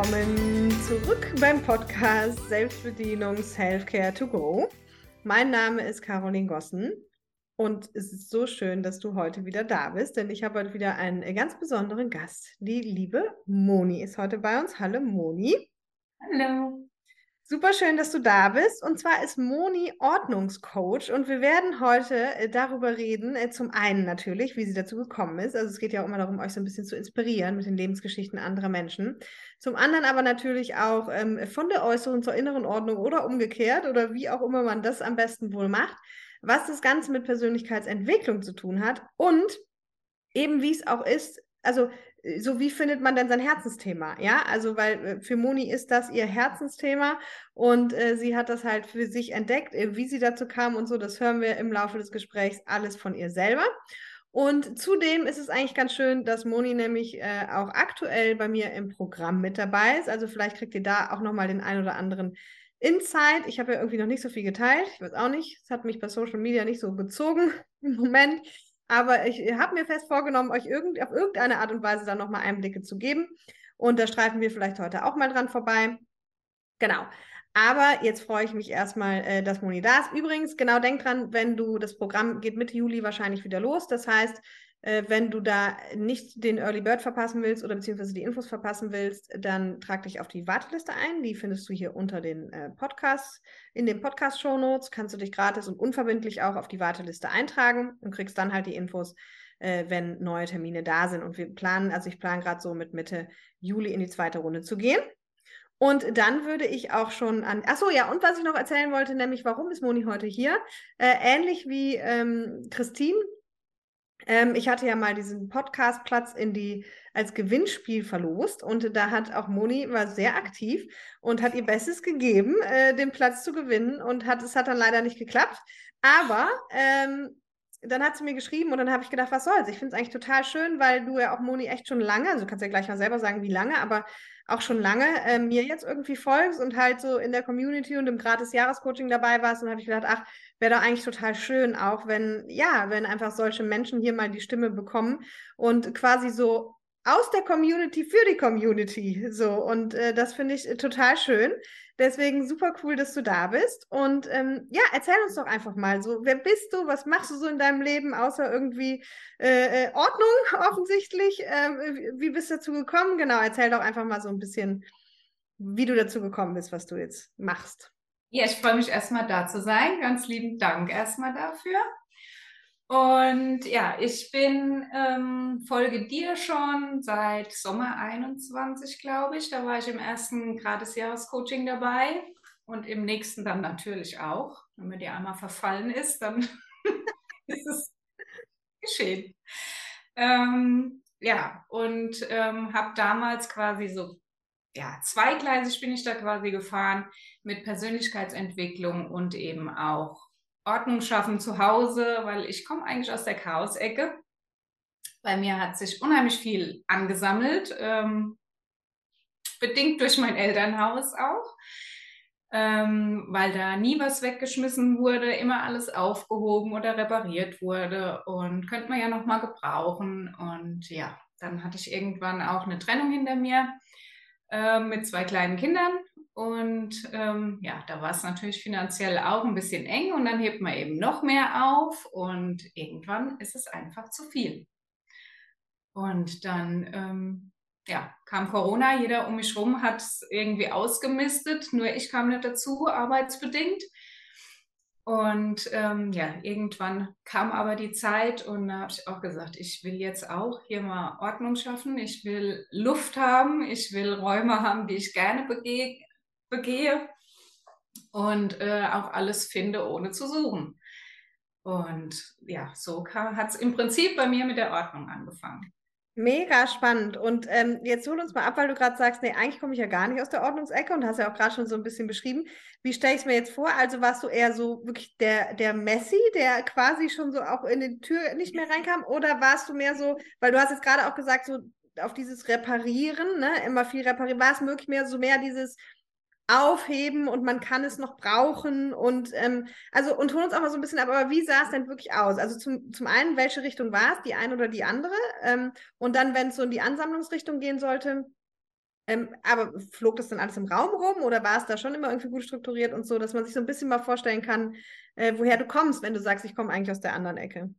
willkommen zurück beim Podcast Selbstbedienung Selfcare to Go. Mein Name ist Caroline Gossen und es ist so schön, dass du heute wieder da bist, denn ich habe heute wieder einen ganz besonderen Gast. Die liebe Moni ist heute bei uns. Hallo Moni. Hallo. Super schön, dass du da bist. Und zwar ist Moni Ordnungscoach und wir werden heute äh, darüber reden, äh, zum einen natürlich, wie sie dazu gekommen ist. Also es geht ja auch immer darum, euch so ein bisschen zu inspirieren mit den Lebensgeschichten anderer Menschen. Zum anderen aber natürlich auch ähm, von der äußeren zur inneren Ordnung oder umgekehrt oder wie auch immer man das am besten wohl macht, was das Ganze mit Persönlichkeitsentwicklung zu tun hat und eben wie es auch ist, also so wie findet man denn sein Herzensthema? Ja, also weil äh, für Moni ist das ihr Herzensthema und äh, sie hat das halt für sich entdeckt, äh, wie sie dazu kam und so, das hören wir im Laufe des Gesprächs alles von ihr selber. Und zudem ist es eigentlich ganz schön, dass Moni nämlich äh, auch aktuell bei mir im Programm mit dabei ist. Also vielleicht kriegt ihr da auch nochmal den ein oder anderen Insight. Ich habe ja irgendwie noch nicht so viel geteilt. Ich weiß auch nicht. Es hat mich bei Social Media nicht so gezogen im Moment. Aber ich habe mir fest vorgenommen, euch irgend, auf irgendeine Art und Weise dann nochmal Einblicke zu geben. Und da streifen wir vielleicht heute auch mal dran vorbei. Genau. Aber jetzt freue ich mich erstmal, äh, dass Moni da ist. Übrigens, genau denk dran, wenn du, das Programm geht Mitte Juli wahrscheinlich wieder los. Das heißt, wenn du da nicht den Early Bird verpassen willst oder beziehungsweise die Infos verpassen willst, dann trag dich auf die Warteliste ein. Die findest du hier unter den äh, Podcasts. In den Podcast-Show Notes kannst du dich gratis und unverbindlich auch auf die Warteliste eintragen und kriegst dann halt die Infos, äh, wenn neue Termine da sind. Und wir planen, also ich plane gerade so mit Mitte Juli in die zweite Runde zu gehen. Und dann würde ich auch schon an. Achso, ja, und was ich noch erzählen wollte, nämlich, warum ist Moni heute hier? Äh, ähnlich wie ähm, Christine ähm, ich hatte ja mal diesen Podcastplatz in die als Gewinnspiel verlost und da hat auch Moni war sehr aktiv und hat ihr Bestes gegeben, äh, den Platz zu gewinnen und hat es hat dann leider nicht geklappt. Aber ähm, dann hat sie mir geschrieben und dann habe ich gedacht, was soll's? Ich finde es eigentlich total schön, weil du ja auch Moni echt schon lange, also du kannst ja gleich mal selber sagen, wie lange, aber auch schon lange äh, mir jetzt irgendwie folgst und halt so in der Community und im gratis Jahrescoaching dabei warst. Und habe ich gedacht, ach, wäre doch eigentlich total schön, auch wenn, ja, wenn einfach solche Menschen hier mal die Stimme bekommen und quasi so aus der Community für die Community. So, und äh, das finde ich total schön. Deswegen super cool, dass du da bist. Und ähm, ja, erzähl uns doch einfach mal so, wer bist du, was machst du so in deinem Leben, außer irgendwie äh, äh Ordnung offensichtlich. Äh, wie bist du dazu gekommen? Genau, erzähl doch einfach mal so ein bisschen, wie du dazu gekommen bist, was du jetzt machst. Ja, ich freue mich erstmal da zu sein. Ganz lieben Dank erstmal dafür. Und ja, ich bin, ähm, folge dir schon seit Sommer 21, glaube ich. Da war ich im ersten Gratis-Jahres-Coaching dabei und im nächsten dann natürlich auch. Wenn mir die einmal verfallen ist, dann ist es geschehen. Ähm, ja, und ähm, habe damals quasi so, ja, zweigleisig bin ich da quasi gefahren mit Persönlichkeitsentwicklung und eben auch Ordnung schaffen zu Hause, weil ich komme eigentlich aus der Chaos-Ecke. Bei mir hat sich unheimlich viel angesammelt, ähm, bedingt durch mein Elternhaus auch, ähm, weil da nie was weggeschmissen wurde, immer alles aufgehoben oder repariert wurde und könnte man ja noch mal gebrauchen. Und ja, dann hatte ich irgendwann auch eine Trennung hinter mir äh, mit zwei kleinen Kindern und ähm, ja, da war es natürlich finanziell auch ein bisschen eng und dann hebt man eben noch mehr auf und irgendwann ist es einfach zu viel. Und dann ähm, ja, kam Corona, jeder um mich herum hat es irgendwie ausgemistet, nur ich kam nicht dazu, arbeitsbedingt. Und ähm, ja, irgendwann kam aber die Zeit und da habe ich auch gesagt, ich will jetzt auch hier mal Ordnung schaffen, ich will Luft haben, ich will Räume haben, die ich gerne begehe, begehe und äh, auch alles finde, ohne zu suchen. Und ja, so hat es im Prinzip bei mir mit der Ordnung angefangen. Mega spannend. Und ähm, jetzt hol uns mal ab, weil du gerade sagst, nee, eigentlich komme ich ja gar nicht aus der Ordnungsecke und hast ja auch gerade schon so ein bisschen beschrieben. Wie stelle ich es mir jetzt vor? Also warst du eher so wirklich der, der Messi, der quasi schon so auch in die Tür nicht mehr reinkam? Oder warst du mehr so, weil du hast jetzt gerade auch gesagt, so auf dieses Reparieren, ne, immer viel reparieren, war es möglich mehr so mehr dieses, aufheben und man kann es noch brauchen und ähm, also und hol uns auch mal so ein bisschen ab, aber wie sah es denn wirklich aus? Also zum, zum einen, welche Richtung war es, die eine oder die andere? Ähm, und dann, wenn es so in die Ansammlungsrichtung gehen sollte, Ähm, aber flog das dann alles im Raum rum oder war es da schon immer irgendwie gut strukturiert und so, dass man sich so ein bisschen mal vorstellen kann, äh, woher du kommst, wenn du sagst, ich komme eigentlich aus der anderen Ecke?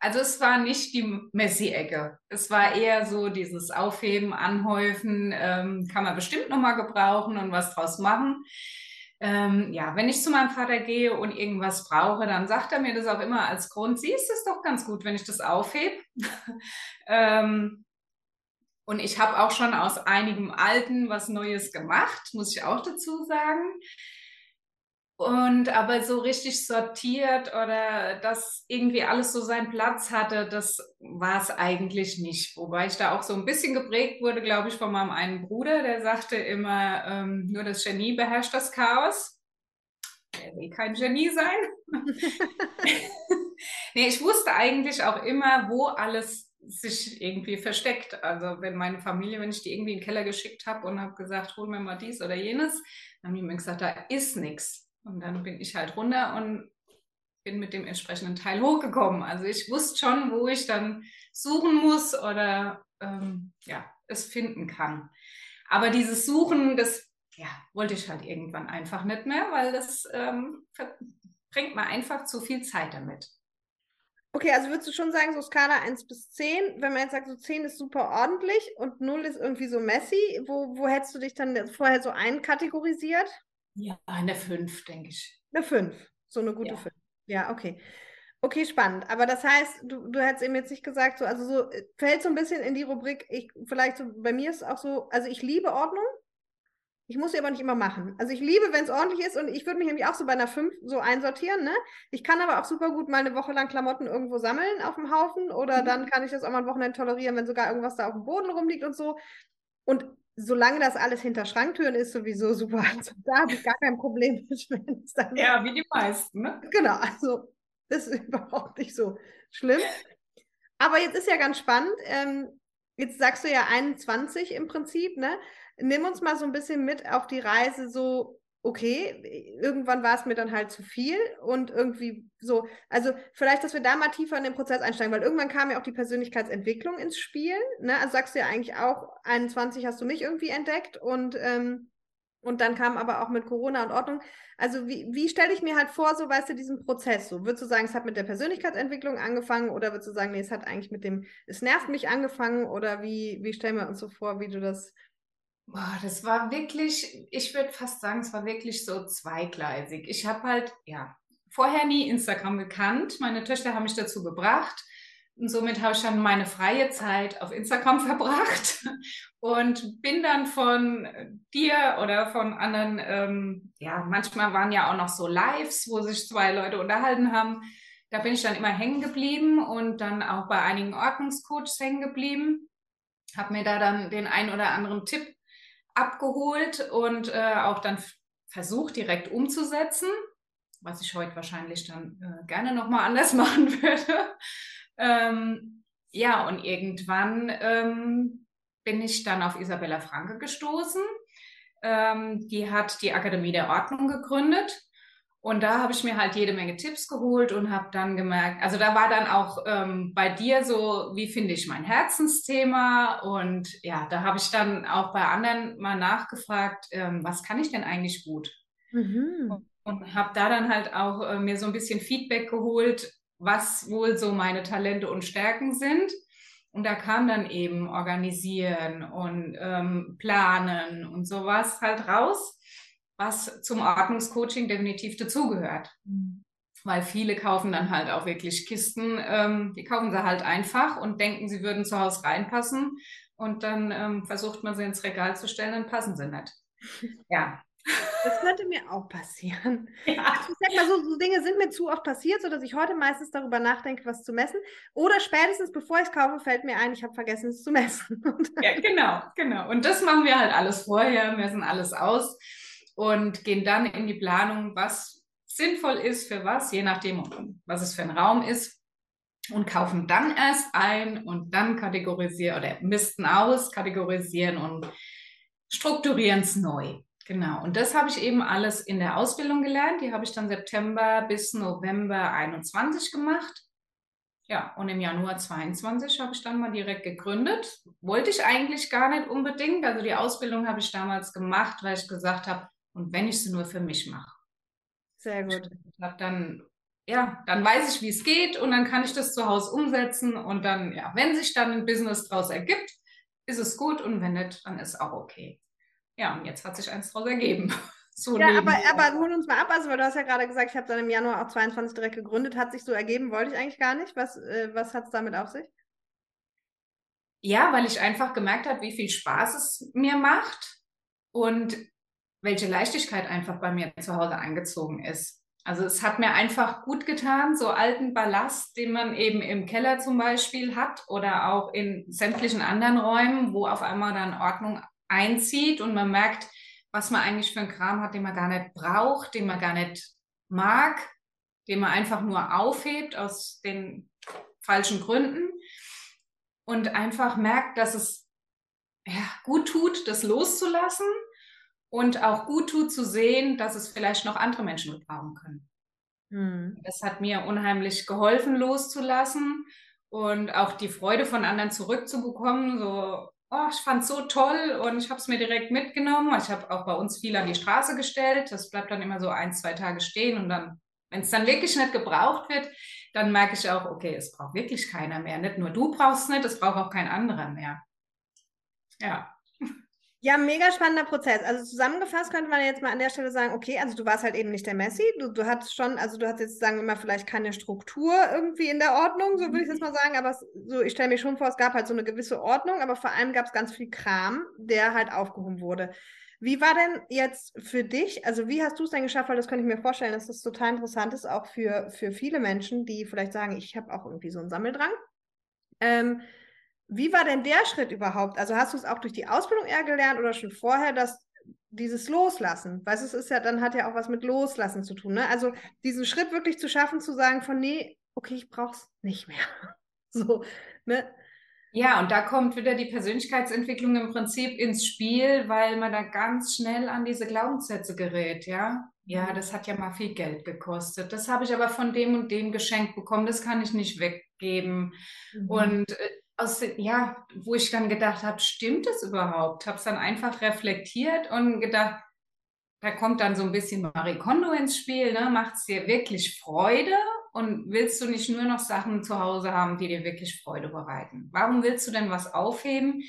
Also es war nicht die Messi-Ecke. Es war eher so dieses Aufheben, Anhäufen, ähm, kann man bestimmt nochmal gebrauchen und was draus machen. Ähm, ja, wenn ich zu meinem Vater gehe und irgendwas brauche, dann sagt er mir das auch immer als Grund, siehst es doch ganz gut, wenn ich das aufhebe. ähm, und ich habe auch schon aus einigem Alten was Neues gemacht, muss ich auch dazu sagen. Und aber so richtig sortiert oder dass irgendwie alles so seinen Platz hatte, das war es eigentlich nicht. Wobei ich da auch so ein bisschen geprägt wurde, glaube ich, von meinem einen Bruder, der sagte immer, ähm, nur das Genie beherrscht das Chaos. Er will kein Genie sein. nee, ich wusste eigentlich auch immer, wo alles sich irgendwie versteckt. Also wenn meine Familie, wenn ich die irgendwie in den Keller geschickt habe und habe gesagt, hol mir mal dies oder jenes, dann haben die mir gesagt, da ist nichts und dann bin ich halt runter und bin mit dem entsprechenden Teil hochgekommen. Also ich wusste schon, wo ich dann suchen muss oder ähm, ja, es finden kann. Aber dieses Suchen, das ja, wollte ich halt irgendwann einfach nicht mehr, weil das ähm, bringt mir einfach zu viel Zeit damit. Okay, also würdest du schon sagen, so Skala 1 bis 10, wenn man jetzt sagt, so 10 ist super ordentlich und 0 ist irgendwie so messy, wo, wo hättest du dich dann vorher so einkategorisiert? Ja, eine 5, denke ich. Eine 5, so eine gute 5. Ja. ja, okay. Okay, spannend. Aber das heißt, du, du hättest eben jetzt nicht gesagt, so, also so äh, fällt so ein bisschen in die Rubrik, ich, vielleicht so, bei mir ist es auch so, also ich liebe Ordnung. Ich muss sie aber nicht immer machen. Also ich liebe, wenn es ordentlich ist und ich würde mich nämlich auch so bei einer 5 so einsortieren. Ne? Ich kann aber auch super gut mal eine Woche lang Klamotten irgendwo sammeln auf dem Haufen oder mhm. dann kann ich das auch mal ein Wochenende tolerieren, wenn sogar irgendwas da auf dem Boden rumliegt und so. Und solange das alles hinter Schranktüren ist, sowieso super. Also da habe ich gar kein Problem mit. ja, wie die meisten. Ne? Genau, also das ist überhaupt nicht so schlimm. Aber jetzt ist ja ganz spannend. Ähm, jetzt sagst du ja 21 im Prinzip, ne? Nimm uns mal so ein bisschen mit auf die Reise, so okay, irgendwann war es mir dann halt zu viel und irgendwie so, also vielleicht, dass wir da mal tiefer in den Prozess einsteigen, weil irgendwann kam ja auch die Persönlichkeitsentwicklung ins Spiel. Ne? Also sagst du ja eigentlich auch, 21 hast du mich irgendwie entdeckt und, ähm, und dann kam aber auch mit Corona und Ordnung. Also wie, wie stelle ich mir halt vor, so weißt du, diesen Prozess so? Würdest du sagen, es hat mit der Persönlichkeitsentwicklung angefangen oder würdest du sagen, nee, es hat eigentlich mit dem, es nervt mich angefangen oder wie, wie stellen wir uns so vor, wie du das Boah, das war wirklich, ich würde fast sagen, es war wirklich so zweigleisig. Ich habe halt, ja, vorher nie Instagram gekannt. Meine Töchter haben mich dazu gebracht. Und somit habe ich dann meine freie Zeit auf Instagram verbracht und bin dann von dir oder von anderen, ähm, ja, manchmal waren ja auch noch so Lives, wo sich zwei Leute unterhalten haben. Da bin ich dann immer hängen geblieben und dann auch bei einigen Ordnungscoaches hängen geblieben. Habe mir da dann den ein oder anderen Tipp abgeholt und äh, auch dann versucht direkt umzusetzen, was ich heute wahrscheinlich dann äh, gerne nochmal anders machen würde. ähm, ja, und irgendwann ähm, bin ich dann auf Isabella Franke gestoßen. Ähm, die hat die Akademie der Ordnung gegründet und da habe ich mir halt jede Menge Tipps geholt und habe dann gemerkt, also da war dann auch ähm, bei dir so, wie finde ich mein Herzensthema? Und ja, da habe ich dann auch bei anderen mal nachgefragt, ähm, was kann ich denn eigentlich gut? Mhm. Und, und habe da dann halt auch äh, mir so ein bisschen Feedback geholt, was wohl so meine Talente und Stärken sind. Und da kam dann eben Organisieren und ähm, Planen und sowas halt raus was zum Ordnungscoaching definitiv dazugehört. Mhm. Weil viele kaufen dann halt auch wirklich Kisten, ähm, die kaufen sie halt einfach und denken, sie würden zu Hause reinpassen. Und dann ähm, versucht man sie ins Regal zu stellen, dann passen sie nicht. Ja. Das könnte mir auch passieren. Ja. Ich sag mal so, so Dinge sind mir zu oft passiert, sodass ich heute meistens darüber nachdenke, was zu messen. Oder spätestens bevor ich es kaufe, fällt mir ein, ich habe vergessen, es zu messen. ja, genau, genau. Und das machen wir halt alles vorher, messen alles aus und gehen dann in die Planung, was sinnvoll ist für was, je nachdem, was es für ein Raum ist und kaufen dann erst ein und dann kategorisieren oder misten aus, kategorisieren und strukturieren es neu. Genau. Und das habe ich eben alles in der Ausbildung gelernt. Die habe ich dann September bis November 21 gemacht. Ja, und im Januar 22 habe ich dann mal direkt gegründet. Wollte ich eigentlich gar nicht unbedingt. Also die Ausbildung habe ich damals gemacht, weil ich gesagt habe, und wenn ich sie nur für mich mache. Sehr gut. Ich habe dann ja, dann weiß ich, wie es geht und dann kann ich das zu Hause umsetzen und dann, ja, wenn sich dann ein Business daraus ergibt, ist es gut und wenn nicht, dann ist auch okay. Ja, und jetzt hat sich eins daraus ergeben. So ja, aber, aber hol uns mal ab, also weil du hast ja gerade gesagt, ich habe dann im Januar auch 22 direkt gegründet, hat sich so ergeben, wollte ich eigentlich gar nicht. Was, äh, was hat es damit auf sich? Ja, weil ich einfach gemerkt habe, wie viel Spaß es mir macht und welche Leichtigkeit einfach bei mir zu Hause eingezogen ist. Also es hat mir einfach gut getan, so alten Ballast, den man eben im Keller zum Beispiel hat oder auch in sämtlichen anderen Räumen, wo auf einmal dann Ordnung einzieht und man merkt, was man eigentlich für einen Kram hat, den man gar nicht braucht, den man gar nicht mag, den man einfach nur aufhebt aus den falschen Gründen und einfach merkt, dass es ja, gut tut, das loszulassen und auch gut tut zu sehen, dass es vielleicht noch andere Menschen gebrauchen können. Mhm. Das hat mir unheimlich geholfen, loszulassen und auch die Freude von anderen zurückzubekommen. So, oh, ich fand es so toll und ich habe es mir direkt mitgenommen. Ich habe auch bei uns viel an die Straße gestellt. Das bleibt dann immer so ein, zwei Tage stehen und dann, wenn es dann wirklich nicht gebraucht wird, dann merke ich auch, okay, es braucht wirklich keiner mehr. Nicht nur du brauchst es nicht, es braucht auch kein anderer mehr. Ja. Ja, mega spannender Prozess. Also zusammengefasst könnte man jetzt mal an der Stelle sagen, okay, also du warst halt eben nicht der Messi. Du, du hattest schon, also du hast jetzt, sagen wir mal, vielleicht keine Struktur irgendwie in der Ordnung, so würde ich das mal sagen, aber so, ich stelle mir schon vor, es gab halt so eine gewisse Ordnung, aber vor allem gab es ganz viel Kram, der halt aufgehoben wurde. Wie war denn jetzt für dich, also wie hast du es denn geschafft, weil das könnte ich mir vorstellen, dass das total interessant ist, auch für, für viele Menschen, die vielleicht sagen, ich habe auch irgendwie so einen Sammeldrang. Ähm, wie war denn der Schritt überhaupt? Also hast du es auch durch die Ausbildung eher gelernt oder schon vorher, dass dieses Loslassen, weißt du, es ist ja, dann hat ja auch was mit Loslassen zu tun, ne? Also diesen Schritt wirklich zu schaffen, zu sagen von, nee, okay, ich brauch's nicht mehr. so, ne? Ja, und da kommt wieder die Persönlichkeitsentwicklung im Prinzip ins Spiel, weil man da ganz schnell an diese Glaubenssätze gerät, ja. Ja, mhm. das hat ja mal viel Geld gekostet. Das habe ich aber von dem und dem geschenkt bekommen. Das kann ich nicht weggeben. Mhm. Und äh, aus, ja, wo ich dann gedacht habe, stimmt es überhaupt? Habe es dann einfach reflektiert und gedacht, da kommt dann so ein bisschen Marie Kondo ins Spiel, ne? macht es dir wirklich Freude und willst du nicht nur noch Sachen zu Hause haben, die dir wirklich Freude bereiten? Warum willst du denn was aufheben,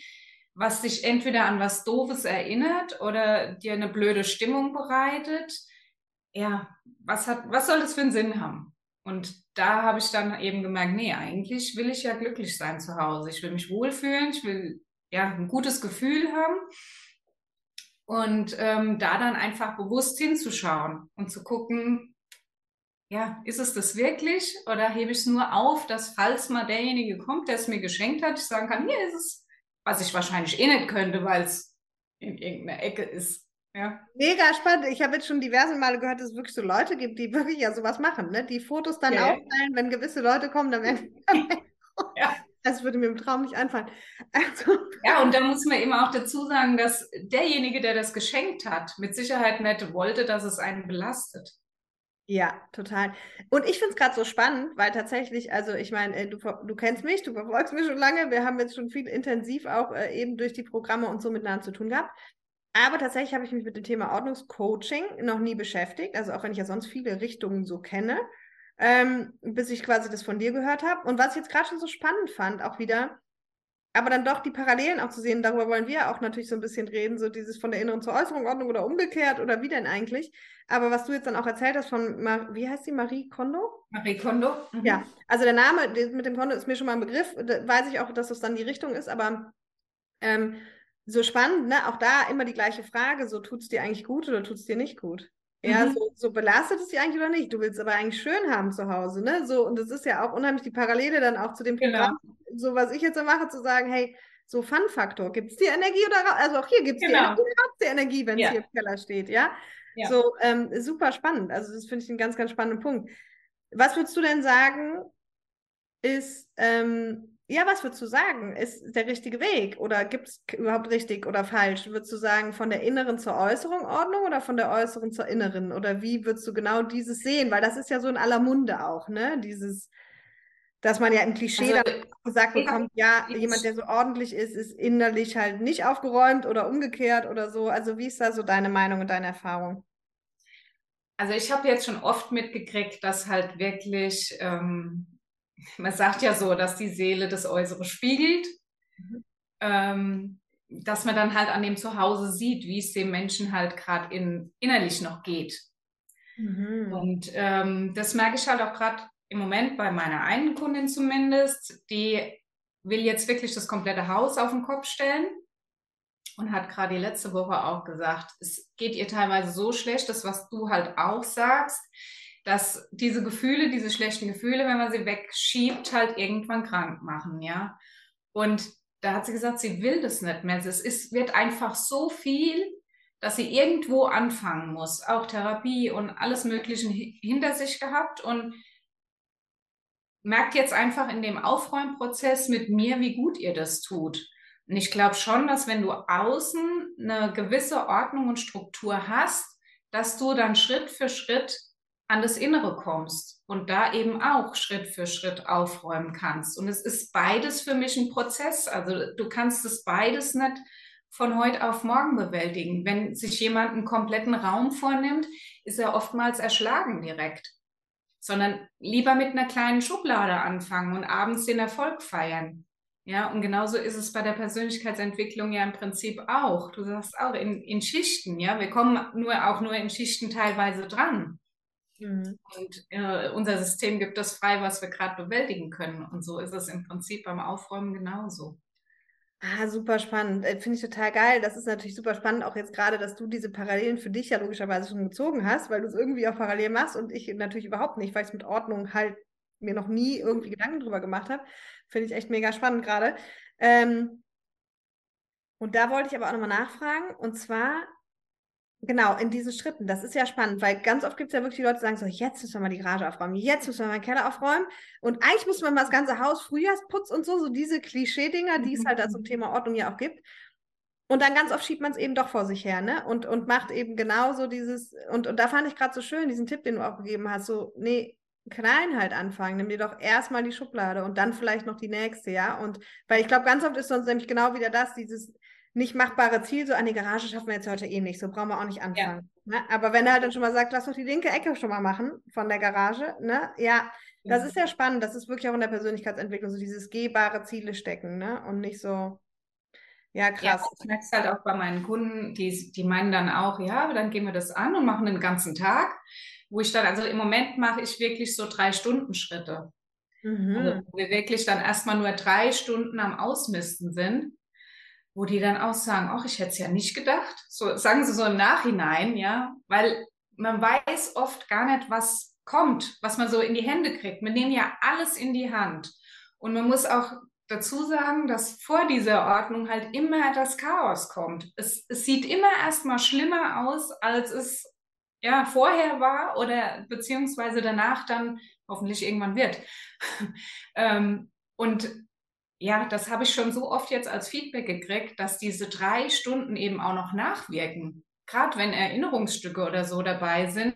was dich entweder an was Doofes erinnert oder dir eine blöde Stimmung bereitet? Ja, was, hat, was soll das für einen Sinn haben? Und da habe ich dann eben gemerkt, nee, eigentlich will ich ja glücklich sein zu Hause. Ich will mich wohlfühlen, ich will ja ein gutes Gefühl haben. Und ähm, da dann einfach bewusst hinzuschauen und zu gucken, ja, ist es das wirklich oder hebe ich es nur auf, dass falls mal derjenige kommt, der es mir geschenkt hat, ich sagen kann, hier ist es, was ich wahrscheinlich eh nicht könnte, weil es in irgendeiner Ecke ist. Ja. Mega spannend. Ich habe jetzt schon diverse Male gehört, dass es wirklich so Leute gibt, die wirklich ja sowas machen, ne? Die Fotos dann ja. aufteilen, wenn gewisse Leute kommen, dann werden ja. Das würde mir im Traum nicht einfallen. Also. Ja, und da muss man eben auch dazu sagen, dass derjenige, der das geschenkt hat, mit Sicherheit nicht wollte, dass es einen belastet. Ja, total. Und ich finde es gerade so spannend, weil tatsächlich, also ich meine, äh, du, du kennst mich, du verfolgst mich schon lange, wir haben jetzt schon viel intensiv auch äh, eben durch die Programme und so miteinander zu tun gehabt. Aber tatsächlich habe ich mich mit dem Thema Ordnungscoaching noch nie beschäftigt, also auch wenn ich ja sonst viele Richtungen so kenne, ähm, bis ich quasi das von dir gehört habe. Und was ich jetzt gerade schon so spannend fand, auch wieder, aber dann doch die Parallelen auch zu sehen, darüber wollen wir auch natürlich so ein bisschen reden, so dieses von der inneren zur äußeren Ordnung oder umgekehrt oder wie denn eigentlich. Aber was du jetzt dann auch erzählt hast von, Mar wie heißt sie, Marie Kondo? Marie Kondo. Mhm. Ja, also der Name mit dem Kondo ist mir schon mal ein Begriff, da weiß ich auch, dass das dann die Richtung ist, aber ähm, so spannend, ne? Auch da immer die gleiche Frage: so tut es dir eigentlich gut oder tut es dir nicht gut? Ja, mhm. so, so, belastet es dich eigentlich oder nicht? Du willst aber eigentlich schön haben zu Hause, ne? So, und das ist ja auch unheimlich die Parallele dann auch zu dem genau. Programm, genau. so was ich jetzt so mache, zu sagen, hey, so Fun-Faktor, gibt es dir Energie oder also auch hier gibt es genau. dir Energie, Energie, wenn es ja. hier im Keller steht, ja? ja. So, ähm, super spannend. Also, das finde ich einen ganz, ganz spannenden Punkt. Was würdest du denn sagen, ist, ähm, ja, was würdest du sagen? Ist der richtige Weg? Oder gibt es überhaupt richtig oder falsch? Würdest du sagen, von der inneren zur äußeren Ordnung oder von der äußeren zur inneren? Oder wie würdest du genau dieses sehen? Weil das ist ja so in aller Munde auch, ne? Dieses, Dass man ja im Klischee also, dann gesagt bekommt, ja, jemand, der so ordentlich ist, ist innerlich halt nicht aufgeräumt oder umgekehrt oder so. Also wie ist da so deine Meinung und deine Erfahrung? Also ich habe jetzt schon oft mitgekriegt, dass halt wirklich, ähm, man sagt ja so, dass die Seele das Äußere spiegelt. Mhm. Ähm, dass man dann halt an dem Zuhause sieht, wie es dem Menschen halt gerade in, innerlich noch geht. Mhm. Und ähm, das merke ich halt auch gerade im Moment bei meiner einen Kundin zumindest. Die will jetzt wirklich das komplette Haus auf den Kopf stellen und hat gerade die letzte Woche auch gesagt, es geht ihr teilweise so schlecht, das was du halt auch sagst, dass diese Gefühle, diese schlechten Gefühle, wenn man sie wegschiebt, halt irgendwann krank machen, ja. Und da hat sie gesagt, sie will das nicht mehr. Es ist, wird einfach so viel, dass sie irgendwo anfangen muss. Auch Therapie und alles Mögliche hinter sich gehabt und merkt jetzt einfach in dem Aufräumprozess mit mir, wie gut ihr das tut. Und ich glaube schon, dass wenn du außen eine gewisse Ordnung und Struktur hast, dass du dann Schritt für Schritt an das Innere kommst und da eben auch Schritt für Schritt aufräumen kannst. Und es ist beides für mich ein Prozess. Also du kannst es beides nicht von heute auf morgen bewältigen. Wenn sich jemand einen kompletten Raum vornimmt, ist er oftmals erschlagen direkt. Sondern lieber mit einer kleinen Schublade anfangen und abends den Erfolg feiern. Ja, und genauso ist es bei der Persönlichkeitsentwicklung ja im Prinzip auch. Du sagst auch in, in Schichten, ja. Wir kommen nur auch nur in Schichten teilweise dran. Mhm. Und äh, unser System gibt das frei, was wir gerade bewältigen können. Und so ist es im Prinzip beim Aufräumen genauso. Ah, super spannend. Äh, Finde ich total geil. Das ist natürlich super spannend, auch jetzt gerade, dass du diese Parallelen für dich ja logischerweise schon gezogen hast, weil du es irgendwie auch parallel machst und ich natürlich überhaupt nicht, weil ich es mit Ordnung halt mir noch nie irgendwie Gedanken drüber gemacht habe. Finde ich echt mega spannend gerade. Ähm, und da wollte ich aber auch nochmal nachfragen. Und zwar, genau, in diesen Schritten. Das ist ja spannend, weil ganz oft gibt es ja wirklich die Leute, die sagen so, jetzt müssen wir mal die Garage aufräumen, jetzt müssen wir mal den Keller aufräumen. Und eigentlich muss man mal das ganze Haus, Frühjahrsputz und so, so diese Klischee-Dinger, die es halt zum Thema Ordnung ja auch gibt. Und dann ganz oft schiebt man es eben doch vor sich her, ne? Und, und macht eben genauso dieses, und, und da fand ich gerade so schön, diesen Tipp, den du auch gegeben hast, so, nee, klein halt anfangen. Nimm dir doch erstmal die Schublade und dann vielleicht noch die nächste, ja. Und weil ich glaube, ganz oft ist sonst nämlich genau wieder das, dieses nicht machbare Ziel, so an die Garage schaffen wir jetzt heute eh nicht, so brauchen wir auch nicht anfangen. Ja. Ne? Aber wenn er halt dann schon mal sagt, lass doch die linke Ecke schon mal machen von der Garage, ne? Ja, das ist ja spannend. Das ist wirklich auch in der Persönlichkeitsentwicklung so dieses gehbare Ziele stecken, ne? Und nicht so, ja, krass. Ja, ich merke es halt auch bei meinen Kunden, die, die meinen dann auch, ja, dann gehen wir das an und machen den ganzen Tag wo ich dann, also im Moment mache ich wirklich so drei Stunden Schritte. Mhm. Also, wo wir wirklich dann erstmal nur drei Stunden am Ausmisten sind, wo die dann auch sagen, ach, ich hätte es ja nicht gedacht. So sagen sie so im Nachhinein, ja, weil man weiß oft gar nicht, was kommt, was man so in die Hände kriegt. Wir nehmen ja alles in die Hand. Und man muss auch dazu sagen, dass vor dieser Ordnung halt immer das Chaos kommt. Es, es sieht immer erstmal schlimmer aus, als es ja, vorher war oder beziehungsweise danach dann hoffentlich irgendwann wird. ähm, und ja, das habe ich schon so oft jetzt als Feedback gekriegt, dass diese drei Stunden eben auch noch nachwirken. Gerade wenn Erinnerungsstücke oder so dabei sind,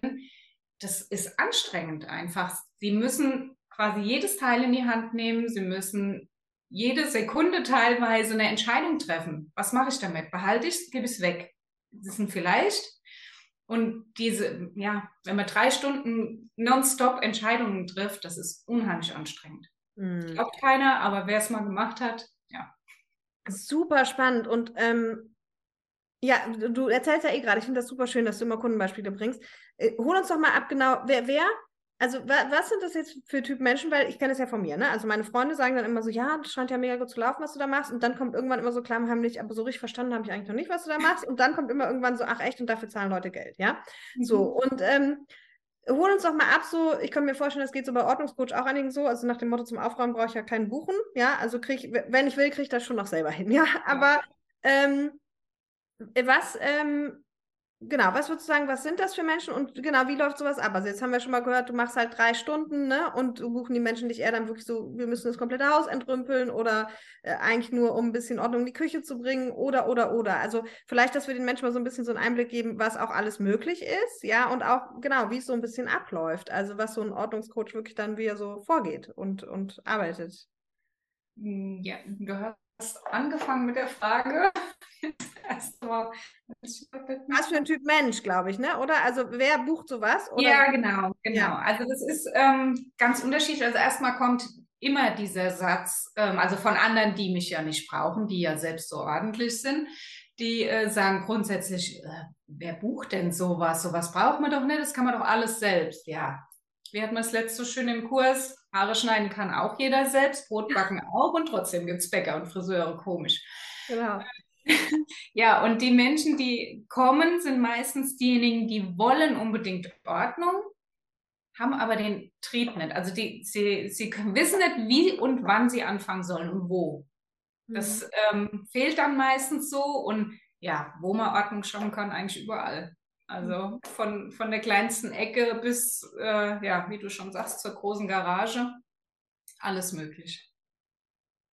das ist anstrengend einfach. Sie müssen quasi jedes Teil in die Hand nehmen. Sie müssen jede Sekunde teilweise eine Entscheidung treffen. Was mache ich damit? Behalte ich es, gebe ich es weg? Das sind vielleicht und diese, ja, wenn man drei Stunden nonstop Entscheidungen trifft, das ist unheimlich anstrengend. Mhm. Glaubt keiner, aber wer es mal gemacht hat, ja. Super spannend. Und ähm, ja, du erzählst ja eh gerade, ich finde das super schön, dass du immer Kundenbeispiele bringst. Äh, hol uns doch mal ab, genau, wer, wer also wa was sind das jetzt für Typen Menschen? Weil ich kenne es ja von mir, ne? Also meine Freunde sagen dann immer so, ja, das scheint ja mega gut zu laufen, was du da machst. Und dann kommt irgendwann immer so klammheimlich, aber so richtig verstanden habe ich eigentlich noch nicht, was du da machst. Und dann kommt immer irgendwann so, ach echt, und dafür zahlen Leute Geld, ja? Mhm. So, und ähm, hol uns doch mal ab, so, ich kann mir vorstellen, das geht so bei Ordnungscoach auch einigen so, also nach dem Motto zum Aufräumen brauche ich ja keinen Buchen, ja? Also krieg ich, wenn ich will, kriege ich das schon noch selber hin, ja? Aber ähm, was, ähm, genau, was würdest du sagen, was sind das für Menschen und genau, wie läuft sowas ab? Also jetzt haben wir schon mal gehört, du machst halt drei Stunden, ne? Und buchen die Menschen dich eher dann wirklich so, wir müssen das komplette Haus entrümpeln oder äh, eigentlich nur, um ein bisschen Ordnung in die Küche zu bringen oder, oder, oder. Also vielleicht, dass wir den Menschen mal so ein bisschen so einen Einblick geben, was auch alles möglich ist, ja, und auch, genau, wie es so ein bisschen abläuft. Also was so ein Ordnungscoach wirklich dann, wie er so vorgeht und, und arbeitet. Hm, ja, du hast angefangen mit der Frage. Erstmal. Was für ein Typ Mensch, glaube ich, ne? Oder? Also wer bucht sowas? Oder? Ja, genau, genau. Ja. Also das ist ähm, ganz unterschiedlich. Also erstmal kommt immer dieser Satz, ähm, also von anderen, die mich ja nicht brauchen, die ja selbst so ordentlich sind, die äh, sagen grundsätzlich, äh, wer bucht denn sowas? Sowas braucht man doch nicht, das kann man doch alles selbst. Ja, wir hatten das letzte so schön im Kurs, Haare schneiden kann auch jeder selbst, Brot backen auch und trotzdem gibt es Bäcker und Friseure, komisch. Genau. Ja, und die Menschen, die kommen, sind meistens diejenigen, die wollen unbedingt Ordnung, haben aber den Trieb nicht. Also die, sie, sie wissen nicht, wie und wann sie anfangen sollen und wo. Das mhm. ähm, fehlt dann meistens so und ja, wo man Ordnung schaffen kann, eigentlich überall. Also von, von der kleinsten Ecke bis, äh, ja, wie du schon sagst, zur großen Garage. Alles möglich.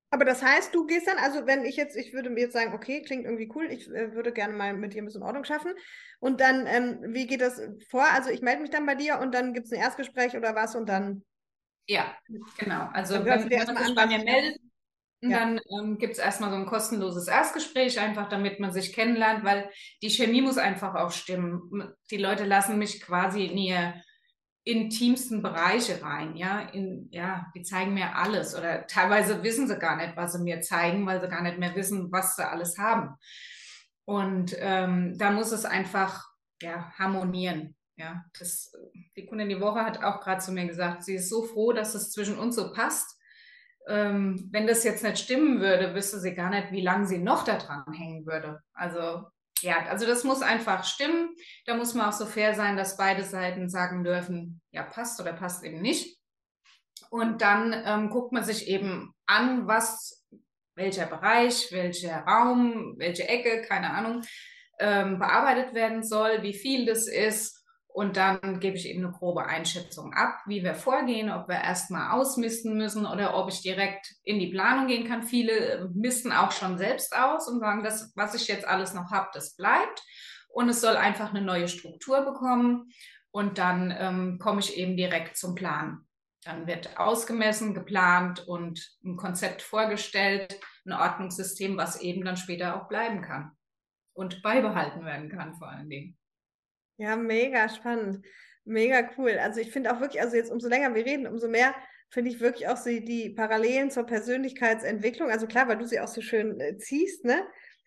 Aber das heißt, du gehst dann, also wenn ich jetzt, ich würde mir jetzt sagen, okay, klingt irgendwie cool, ich äh, würde gerne mal mit dir ein bisschen Ordnung schaffen. Und dann, ähm, wie geht das vor? Also ich melde mich dann bei dir und dann gibt es ein Erstgespräch oder was und dann. Ja, genau. Also wenn, wenn man sich bei mir meldet, ja. dann ähm, gibt es erstmal so ein kostenloses Erstgespräch, einfach damit man sich kennenlernt, weil die Chemie muss einfach auch stimmen. Die Leute lassen mich quasi in ihr intimsten Bereiche rein, ja, in, ja, die zeigen mir alles oder teilweise wissen sie gar nicht, was sie mir zeigen, weil sie gar nicht mehr wissen, was sie alles haben. Und ähm, da muss es einfach, ja, harmonieren. Ja, das, die Kundin die Woche hat auch gerade zu mir gesagt, sie ist so froh, dass es zwischen uns so passt. Ähm, wenn das jetzt nicht stimmen würde, wüsste sie gar nicht, wie lange sie noch da dran hängen würde. Also ja, also das muss einfach stimmen. Da muss man auch so fair sein, dass beide Seiten sagen dürfen, ja, passt oder passt eben nicht. Und dann ähm, guckt man sich eben an, was, welcher Bereich, welcher Raum, welche Ecke, keine Ahnung, ähm, bearbeitet werden soll, wie viel das ist und dann gebe ich eben eine grobe Einschätzung ab, wie wir vorgehen, ob wir erstmal ausmisten müssen oder ob ich direkt in die Planung gehen kann. Viele misten auch schon selbst aus und sagen, das, was ich jetzt alles noch habe, das bleibt. Und es soll einfach eine neue Struktur bekommen. Und dann ähm, komme ich eben direkt zum Plan. Dann wird ausgemessen, geplant und ein Konzept vorgestellt, ein Ordnungssystem, was eben dann später auch bleiben kann und beibehalten werden kann vor allen Dingen. Ja, mega spannend. Mega cool. Also ich finde auch wirklich, also jetzt umso länger wir reden, umso mehr finde ich wirklich auch so die Parallelen zur Persönlichkeitsentwicklung. Also klar, weil du sie auch so schön äh, ziehst, ne?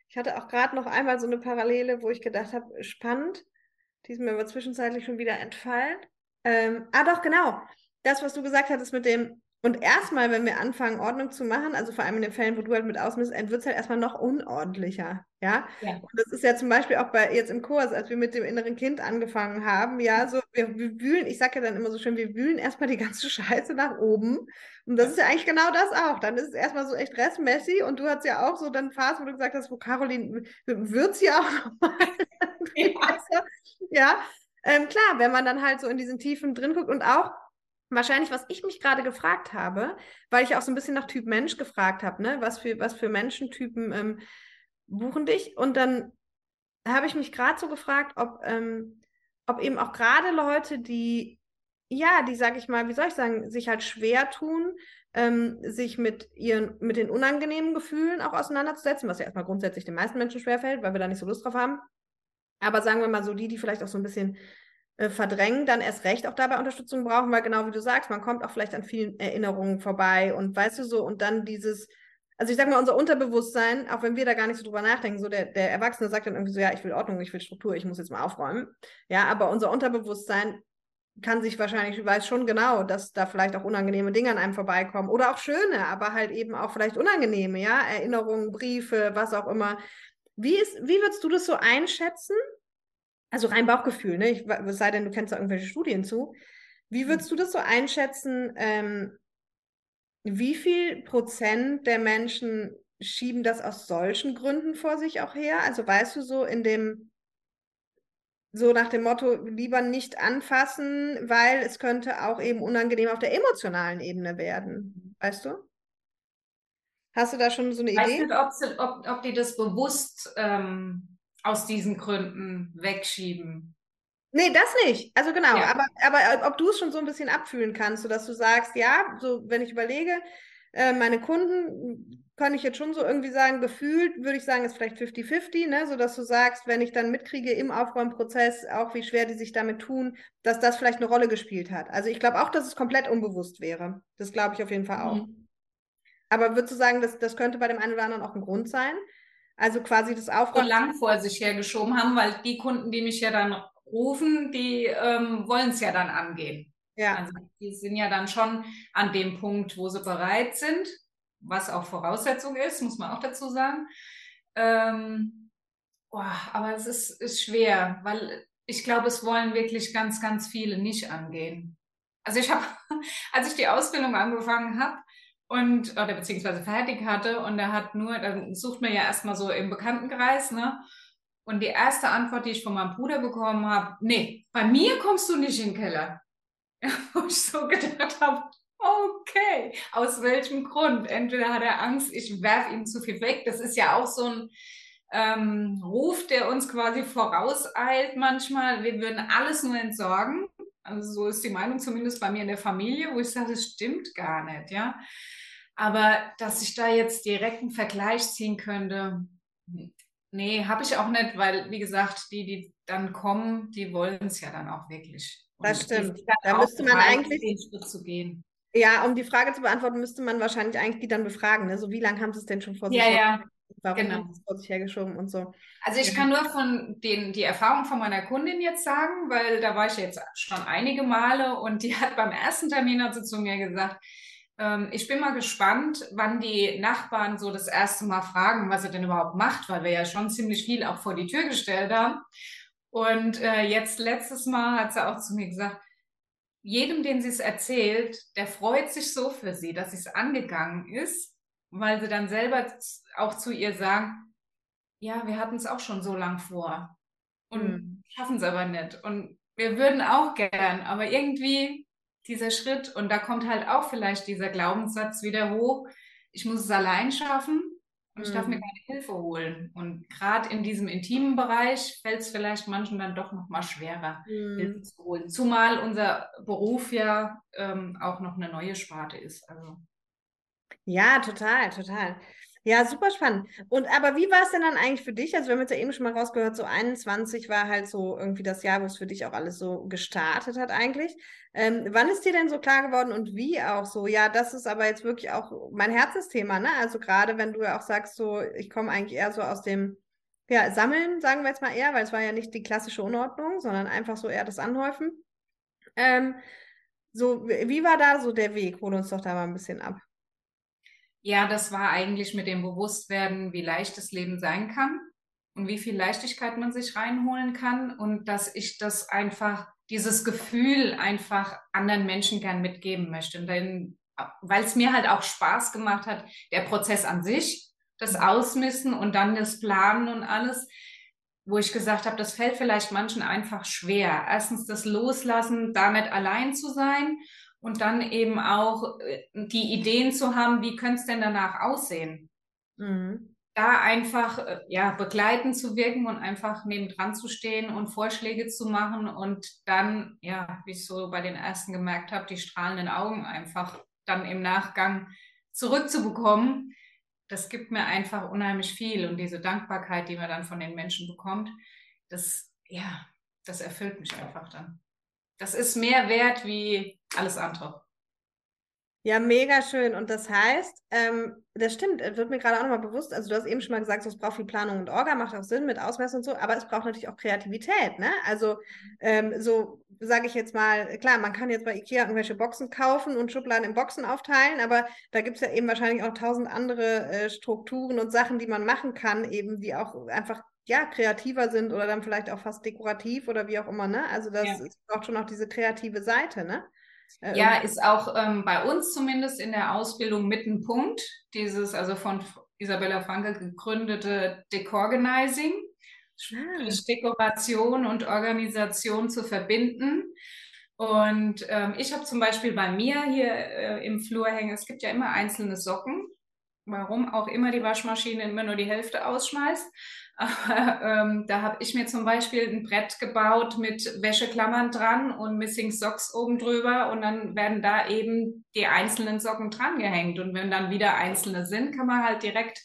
Ich hatte auch gerade noch einmal so eine Parallele, wo ich gedacht habe, spannend. Die ist mir aber zwischenzeitlich schon wieder entfallen. Ähm, ah, doch, genau. Das, was du gesagt hattest mit dem, und erstmal, wenn wir anfangen, Ordnung zu machen, also vor allem in den Fällen, wo du halt mit ausmisst, wird es halt erstmal noch unordentlicher. Ja? ja? Und das ist ja zum Beispiel auch bei jetzt im Kurs, als wir mit dem inneren Kind angefangen haben, ja, so, wir, wir wühlen, ich sage ja dann immer so schön, wir wühlen erstmal die ganze Scheiße nach oben. Und das ist ja eigentlich genau das auch. Dann ist es erstmal so echt restmessy und du hast ja auch so dann Phasen, wo du gesagt hast, wo Caroline wird sie auch nochmal. ja, ja. Ähm, klar, wenn man dann halt so in diesen Tiefen drin guckt und auch Wahrscheinlich, was ich mich gerade gefragt habe, weil ich auch so ein bisschen nach Typ Mensch gefragt habe, ne? Was für, was für Menschentypen ähm, buchen dich? Und dann habe ich mich gerade so gefragt, ob, ähm, ob eben auch gerade Leute, die, ja, die, sage ich mal, wie soll ich sagen, sich halt schwer tun, ähm, sich mit ihren, mit den unangenehmen Gefühlen auch auseinanderzusetzen, was ja erstmal grundsätzlich den meisten Menschen schwerfällt, weil wir da nicht so Lust drauf haben. Aber sagen wir mal so, die, die vielleicht auch so ein bisschen verdrängen, dann erst recht auch dabei Unterstützung brauchen, weil genau wie du sagst, man kommt auch vielleicht an vielen Erinnerungen vorbei und weißt du so, und dann dieses, also ich sag mal, unser Unterbewusstsein, auch wenn wir da gar nicht so drüber nachdenken, so der, der Erwachsene sagt dann irgendwie so, ja, ich will Ordnung, ich will Struktur, ich muss jetzt mal aufräumen. Ja, aber unser Unterbewusstsein kann sich wahrscheinlich, weiß schon genau, dass da vielleicht auch unangenehme Dinge an einem vorbeikommen oder auch schöne, aber halt eben auch vielleicht unangenehme, ja, Erinnerungen, Briefe, was auch immer. Wie, ist, wie würdest du das so einschätzen? Also rein Bauchgefühl, ne? Ich, es sei denn, du kennst da irgendwelche Studien zu. Wie würdest du das so einschätzen? Ähm, wie viel Prozent der Menschen schieben das aus solchen Gründen vor sich auch her? Also weißt du so in dem, so nach dem Motto, lieber nicht anfassen, weil es könnte auch eben unangenehm auf der emotionalen Ebene werden. Weißt du? Hast du da schon so eine ich weiß Idee? nicht, ob, ob, ob die das bewusst ähm, aus diesen Gründen wegschieben. Nee, das nicht. Also genau, Ja. aber, aber ob du es schon so ein bisschen abfühlen kannst, sodass du sagst, ja, so wenn ich überlege, äh, meine Kunden kann ich jetzt schon so irgendwie sagen, gefühlt würde ich sagen, ist vielleicht 50-50, ne? sodass du sagst, wenn ich dann mitkriege im Aufräumprozess, auch wie schwer die sich damit tun, dass das vielleicht eine Rolle gespielt hat. Also ich glaube auch, dass es komplett unbewusst wäre. Das glaube ich auf jeden Fall auch. Mhm. Aber würdest du sagen, dass, das könnte bei dem einen oder anderen auch ein Grund sein? Also quasi das So Aufräumen. lang vor sich hergeschoben haben, weil die Kunden, die mich ja dann rufen, die ähm, wollen es ja dann angehen. Ja, Also die sind ja dann schon an dem Punkt, wo sie bereit sind, was auch Voraussetzung ist, muss man auch dazu sagen. Ähm, boah, aber es ist, ist schwer, weil ich glaube, es wollen wirklich ganz, ganz viele nicht angehen. Also ich habe, als ich die Ausbildung angefangen habe und oder beziehungsweise fertig hatte und er hat nur, dann sucht man ja erstmal so im Bekanntenkreis, ne? Und die erste Antwort, die ich von meinem Bruder bekommen habe, nee, bei mir kommst du nicht in den Keller. Wo ich so gedacht habe, okay, aus welchem Grund? Entweder hat er Angst, ich werfe ihm zu viel weg. Das ist ja auch so ein ähm, Ruf, der uns quasi vorauseilt manchmal. Wir würden alles nur entsorgen. Also so ist die Meinung zumindest bei mir in der Familie, wo ich sage, das stimmt gar nicht, ja. Aber dass ich da jetzt direkt einen Vergleich ziehen könnte, nee, habe ich auch nicht, weil, wie gesagt, die, die dann kommen, die wollen es ja dann auch wirklich. Das Und die stimmt. Da müsste man bereit, eigentlich- den Schritt zu gehen. Ja, um die Frage zu beantworten, müsste man wahrscheinlich eigentlich die dann befragen. Ne? So, wie lange haben sie es denn schon vor sich Ja, ja. Warum genau. es vor sich hergeschoben und so? Also ich kann nur von den, die Erfahrung von meiner Kundin jetzt sagen, weil da war ich jetzt schon einige Male und die hat beim ersten Termin sie zu mir gesagt, ähm, ich bin mal gespannt, wann die Nachbarn so das erste Mal fragen, was sie denn überhaupt macht, weil wir ja schon ziemlich viel auch vor die Tür gestellt haben. Und äh, jetzt letztes Mal hat sie auch zu mir gesagt, jedem, den sie es erzählt, der freut sich so für sie, dass sie es angegangen ist, weil sie dann selber auch zu ihr sagen, ja, wir hatten es auch schon so lang vor und Hm. schaffen es aber nicht. Und wir würden auch gern, aber irgendwie dieser Schritt und da kommt halt auch vielleicht dieser Glaubenssatz wieder hoch, ich muss es allein schaffen und ich darf mir Hm. keine Hilfe holen. Und gerade in diesem intimen Bereich fällt es vielleicht manchen dann doch noch mal schwerer, Hilfe Hm. zu holen. Zumal unser Beruf ja ähm, auch noch eine neue Sparte ist. Also Ja, total, total. Ja, super spannend. Und aber wie war es denn dann eigentlich für dich? Also wir haben jetzt ja eben schon mal rausgehört, so 21 war halt so irgendwie das Jahr, wo es für dich auch alles so gestartet hat eigentlich. Ähm, wann ist dir denn so klar geworden und wie auch so? Ja, das ist aber jetzt wirklich auch mein Herzensthema, ne? Also gerade wenn du ja auch sagst, so, ich komme eigentlich eher so aus dem, ja, Sammeln, sagen wir jetzt mal eher, weil es war ja nicht die klassische Unordnung, sondern einfach so eher das Anhäufen. Ähm, so, wie wie war da so der Weg? Hol uns doch da mal ein bisschen ab. Ja, das war eigentlich mit dem Bewusstwerden, wie leicht das Leben sein kann und wie viel Leichtigkeit man sich reinholen kann und dass ich das einfach, dieses Gefühl einfach anderen Menschen gern mitgeben möchte. Denn, weil es mir halt auch Spaß gemacht hat, der Prozess an sich, das Ausmisten und dann das Planen und alles, wo ich gesagt habe, das fällt vielleicht manchen einfach schwer. Erstens das Loslassen, da nicht allein zu sein und dann eben auch äh, die Ideen zu haben, wie könnte es denn danach aussehen? Mhm. Da einfach äh, ja, begleitend zu wirken und einfach nebendran zu stehen und Vorschläge zu machen und dann, ja, wie ich so bei den ersten gemerkt habe, die strahlenden Augen einfach dann im Nachgang zurückzubekommen, das gibt mir einfach unheimlich viel und diese Dankbarkeit, die man dann von den Menschen bekommt, das, ja, das erfüllt mich einfach dann. Das ist mehr wert wie alles andere. Ja, mega schön. Und das heißt, ähm, das stimmt, äh, wird mir gerade auch nochmal bewusst. Also, du hast eben schon mal gesagt, so, es braucht viel Planung und Orga, macht auch Sinn mit Ausmessen und so, aber es braucht natürlich auch Kreativität, ne? Also, ähm, so sage ich jetzt mal, klar, man kann jetzt bei IKEA irgendwelche Boxen kaufen und Schubladen in Boxen aufteilen, aber da gibt es ja eben wahrscheinlich auch tausend andere äh, Strukturen und Sachen, die man machen kann, eben, die auch einfach ja, kreativer sind oder dann vielleicht auch fast dekorativ oder wie auch immer, ne? Also das Ja. braucht schon auch diese kreative Seite, ne? Äh, Ja, ist auch ähm, bei uns zumindest in der Ausbildung mit ein Punkt, dieses also von Isabella Franke gegründete Decorganizing. sprich Dekoration und Organisation zu verbinden. Und ähm, ich habe zum Beispiel bei mir hier äh, im Flur hängen, es gibt ja immer einzelne Socken, warum auch immer die Waschmaschine immer nur die Hälfte ausschmeißt. Aber ähm, da habe ich mir zum Beispiel ein Brett gebaut mit Wäscheklammern dran und Missing Socks oben drüber und dann werden da eben die einzelnen Socken dran gehängt. Und wenn dann wieder einzelne sind, kann man halt direkt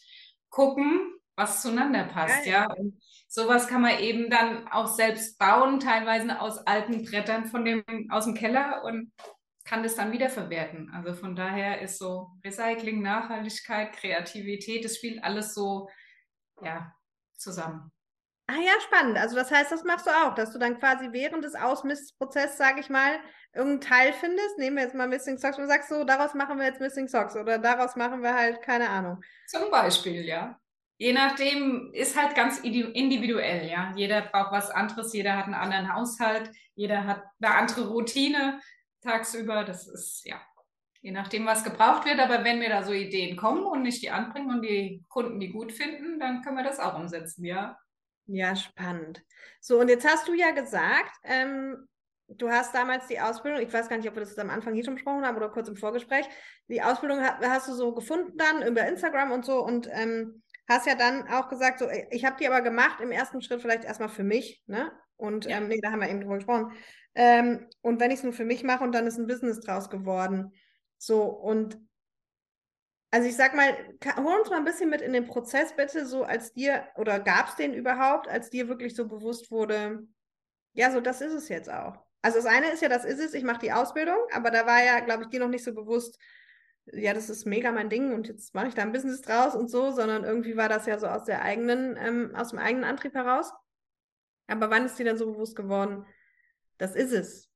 gucken, was zueinander passt, ja. ja. Und sowas kann man eben dann auch selbst bauen, teilweise aus alten Brettern von dem, aus dem Keller und kann das dann wiederverwerten. Also von daher ist so Recycling, Nachhaltigkeit, Kreativität, das spielt alles so, ja, zusammen. Ah ja, spannend. Also das heißt, das machst du auch, dass du dann quasi während des Ausmistprozesses, sage ich mal, irgendeinen Teil findest. Nehmen wir jetzt mal Missing Socks und sagst so, daraus machen wir jetzt Missing Socks oder daraus machen wir halt keine Ahnung. Zum Beispiel, ja. Je nachdem ist halt ganz individuell, ja. Jeder braucht was anderes, jeder hat einen anderen Haushalt, jeder hat eine andere Routine tagsüber. Das ist ja je nachdem, was gebraucht wird. Aber wenn mir da so Ideen kommen und nicht die anbringen und die Kunden die gut finden, dann können wir das auch umsetzen, ja. Ja, spannend. So, und jetzt hast du ja gesagt, ähm, du hast damals die Ausbildung, ich weiß gar nicht, ob wir das am Anfang hier schon besprochen haben oder kurz im Vorgespräch, die Ausbildung hast, hast du so gefunden dann über Instagram und so und ähm, hast ja dann auch gesagt, so, ich habe die aber gemacht im ersten Schritt vielleicht erstmal für mich, ne? Und ja. ähm, nee, da haben wir eben drüber gesprochen. Ähm, und wenn ich es nur für mich mache und dann ist ein Business draus geworden. So, und also ich sag mal, hol uns mal ein bisschen mit in den Prozess bitte, so als dir, oder gab es den überhaupt, als dir wirklich so bewusst wurde, ja, so das ist es jetzt auch. Also das eine ist ja, das ist es, ich mache die Ausbildung, aber da war ja, glaube ich, dir noch nicht so bewusst, ja, das ist mega mein Ding und jetzt mache ich da ein Business draus und so, sondern irgendwie war das ja so aus der eigenen, ähm, aus dem eigenen Antrieb heraus. Aber wann ist dir dann so bewusst geworden, das ist es?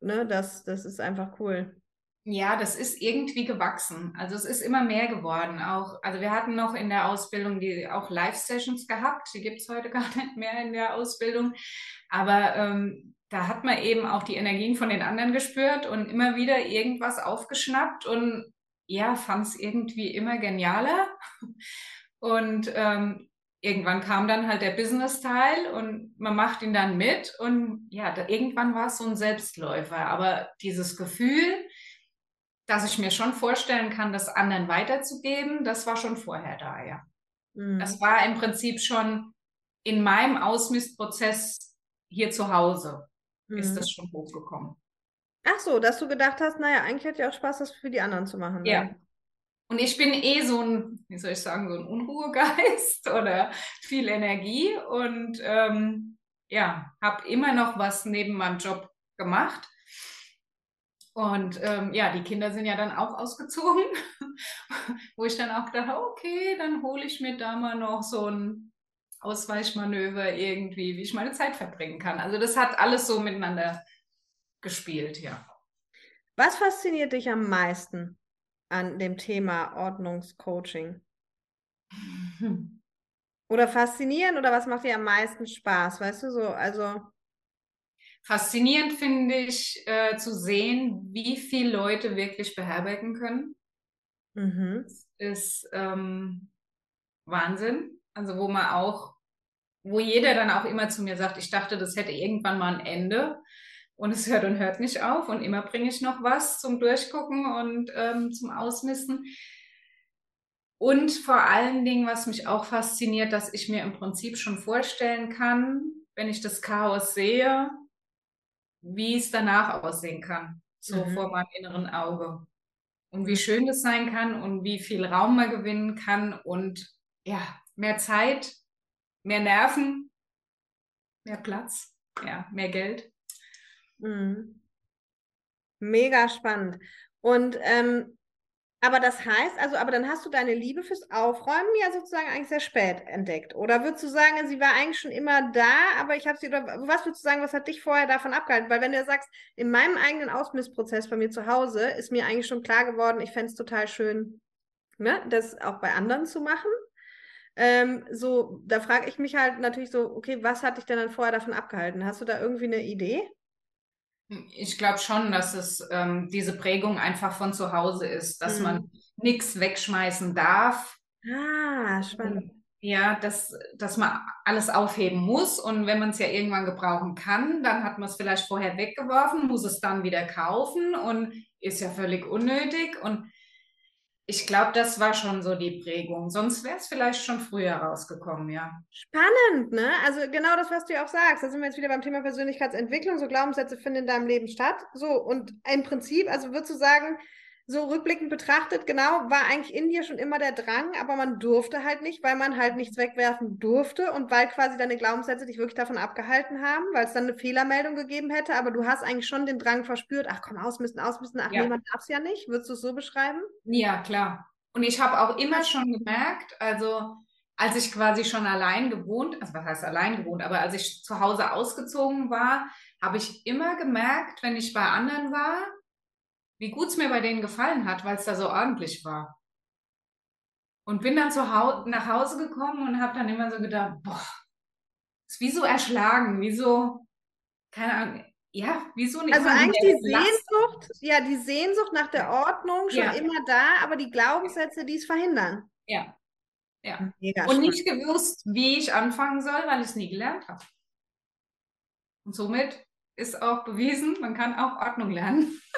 Ne, das, das ist einfach cool. Ja, das ist irgendwie gewachsen. Also es ist immer mehr geworden. Auch, also wir hatten noch in der Ausbildung die auch Live-Sessions gehabt. Die gibt es heute gar nicht mehr in der Ausbildung. Aber ähm, da hat man eben auch die Energien von den anderen gespürt und immer wieder irgendwas aufgeschnappt und ja, fand es irgendwie immer genialer. Und ähm, irgendwann kam dann halt der Business-Teil und man macht ihn dann mit und ja, da, irgendwann war es so ein Selbstläufer. Aber dieses Gefühl, dass ich mir schon vorstellen kann, das anderen weiterzugeben, das war schon vorher da, ja. Mhm. Das war im Prinzip schon in meinem Ausmistprozess hier zu Hause, mhm. ist das schon hochgekommen. Ach so, dass du gedacht hast, naja, eigentlich hätte ich auch Spaß, das für die anderen zu machen. Ne? Ja. Und ich bin eh so ein, wie soll ich sagen, so ein Unruhegeist oder viel Energie und ähm, ja, habe immer noch was neben meinem Job gemacht und ähm, ja, die Kinder sind ja dann auch ausgezogen, wo ich dann auch dachte, okay, dann hole ich mir da mal noch so ein Ausweichmanöver irgendwie, wie ich meine Zeit verbringen kann. Also das hat alles so miteinander gespielt, ja. Was fasziniert dich am meisten an dem Thema Ordnungscoaching? Oder faszinieren oder was macht dir am meisten Spaß? Weißt du so, also Faszinierend finde ich äh, zu sehen, wie viele Leute wirklich beherbergen können. Mhm. Das ist ähm, Wahnsinn. Also wo man auch, wo jeder dann auch immer zu mir sagt, ich dachte, das hätte irgendwann mal ein Ende. Und es hört und hört nicht auf. Und immer bringe ich noch was zum Durchgucken und ähm, zum Ausmisten. Und vor allen Dingen, was mich auch fasziniert, dass ich mir im Prinzip schon vorstellen kann, wenn ich das Chaos sehe, wie es danach aussehen kann, so mhm. vor meinem inneren Auge. Und wie schön das sein kann und wie viel Raum man gewinnen kann und ja, mehr Zeit, mehr Nerven, mehr Platz, ja, mehr Geld. Mhm. Mega spannend. Und ähm, aber das heißt, also, aber dann hast du deine Liebe fürs Aufräumen ja sozusagen eigentlich sehr spät entdeckt. Oder würdest du sagen, sie war eigentlich schon immer da, aber ich habe sie, oder was würdest du sagen, was hat dich vorher davon abgehalten? Weil wenn du sagst, in meinem eigenen Ausmissprozess bei mir zu Hause ist mir eigentlich schon klar geworden, ich fände es total schön, ne, das auch bei anderen zu machen. Ähm, so, da frage ich mich halt natürlich so, okay, was hat dich denn dann vorher davon abgehalten? Hast du da irgendwie eine Idee? Ich glaube schon, dass es ähm, diese Prägung einfach von zu Hause ist, dass mhm. man nichts wegschmeißen darf. Ah, spannend. Ja, dass, dass man alles aufheben muss und wenn man es ja irgendwann gebrauchen kann, dann hat man es vielleicht vorher weggeworfen, muss es dann wieder kaufen und ist ja völlig unnötig. Und ich glaube, das war schon so die Prägung. Sonst wäre es vielleicht schon früher rausgekommen, ja. Spannend, ne? Also genau das, was du ja auch sagst. Da sind wir jetzt wieder beim Thema Persönlichkeitsentwicklung. So Glaubenssätze finden in deinem Leben statt. So, und im Prinzip, also würdest du sagen, so rückblickend betrachtet, genau, war eigentlich in dir schon immer der Drang, aber man durfte halt nicht, weil man halt nichts wegwerfen durfte und weil quasi deine Glaubenssätze dich wirklich davon abgehalten haben, weil es dann eine Fehlermeldung gegeben hätte, aber du hast eigentlich schon den Drang verspürt, ach komm, ausmisten, ausmisten, ach ja. nee, man darf es ja nicht. Würdest du es so beschreiben? Ja, klar. Und ich habe auch immer schon gemerkt, also als ich quasi schon allein gewohnt, also was heißt allein gewohnt, aber als ich zu Hause ausgezogen war, habe ich immer gemerkt, wenn ich bei anderen war, wie gut es mir bei denen gefallen hat, weil es da so ordentlich war. Und bin dann zu Hause, nach Hause gekommen und habe dann immer so gedacht, boah, ist wie so erschlagen, wie so, keine Ahnung, ja, wie so eine Also eigentlich die Sehnsucht, ja, die Sehnsucht nach der Ordnung schon ja. immer da, aber die Glaubenssätze, die es verhindern. Ja. Ja. Mega und nicht gewusst, wie ich anfangen soll, weil ich es nie gelernt habe. Und somit ist auch bewiesen, man kann auch Ordnung lernen.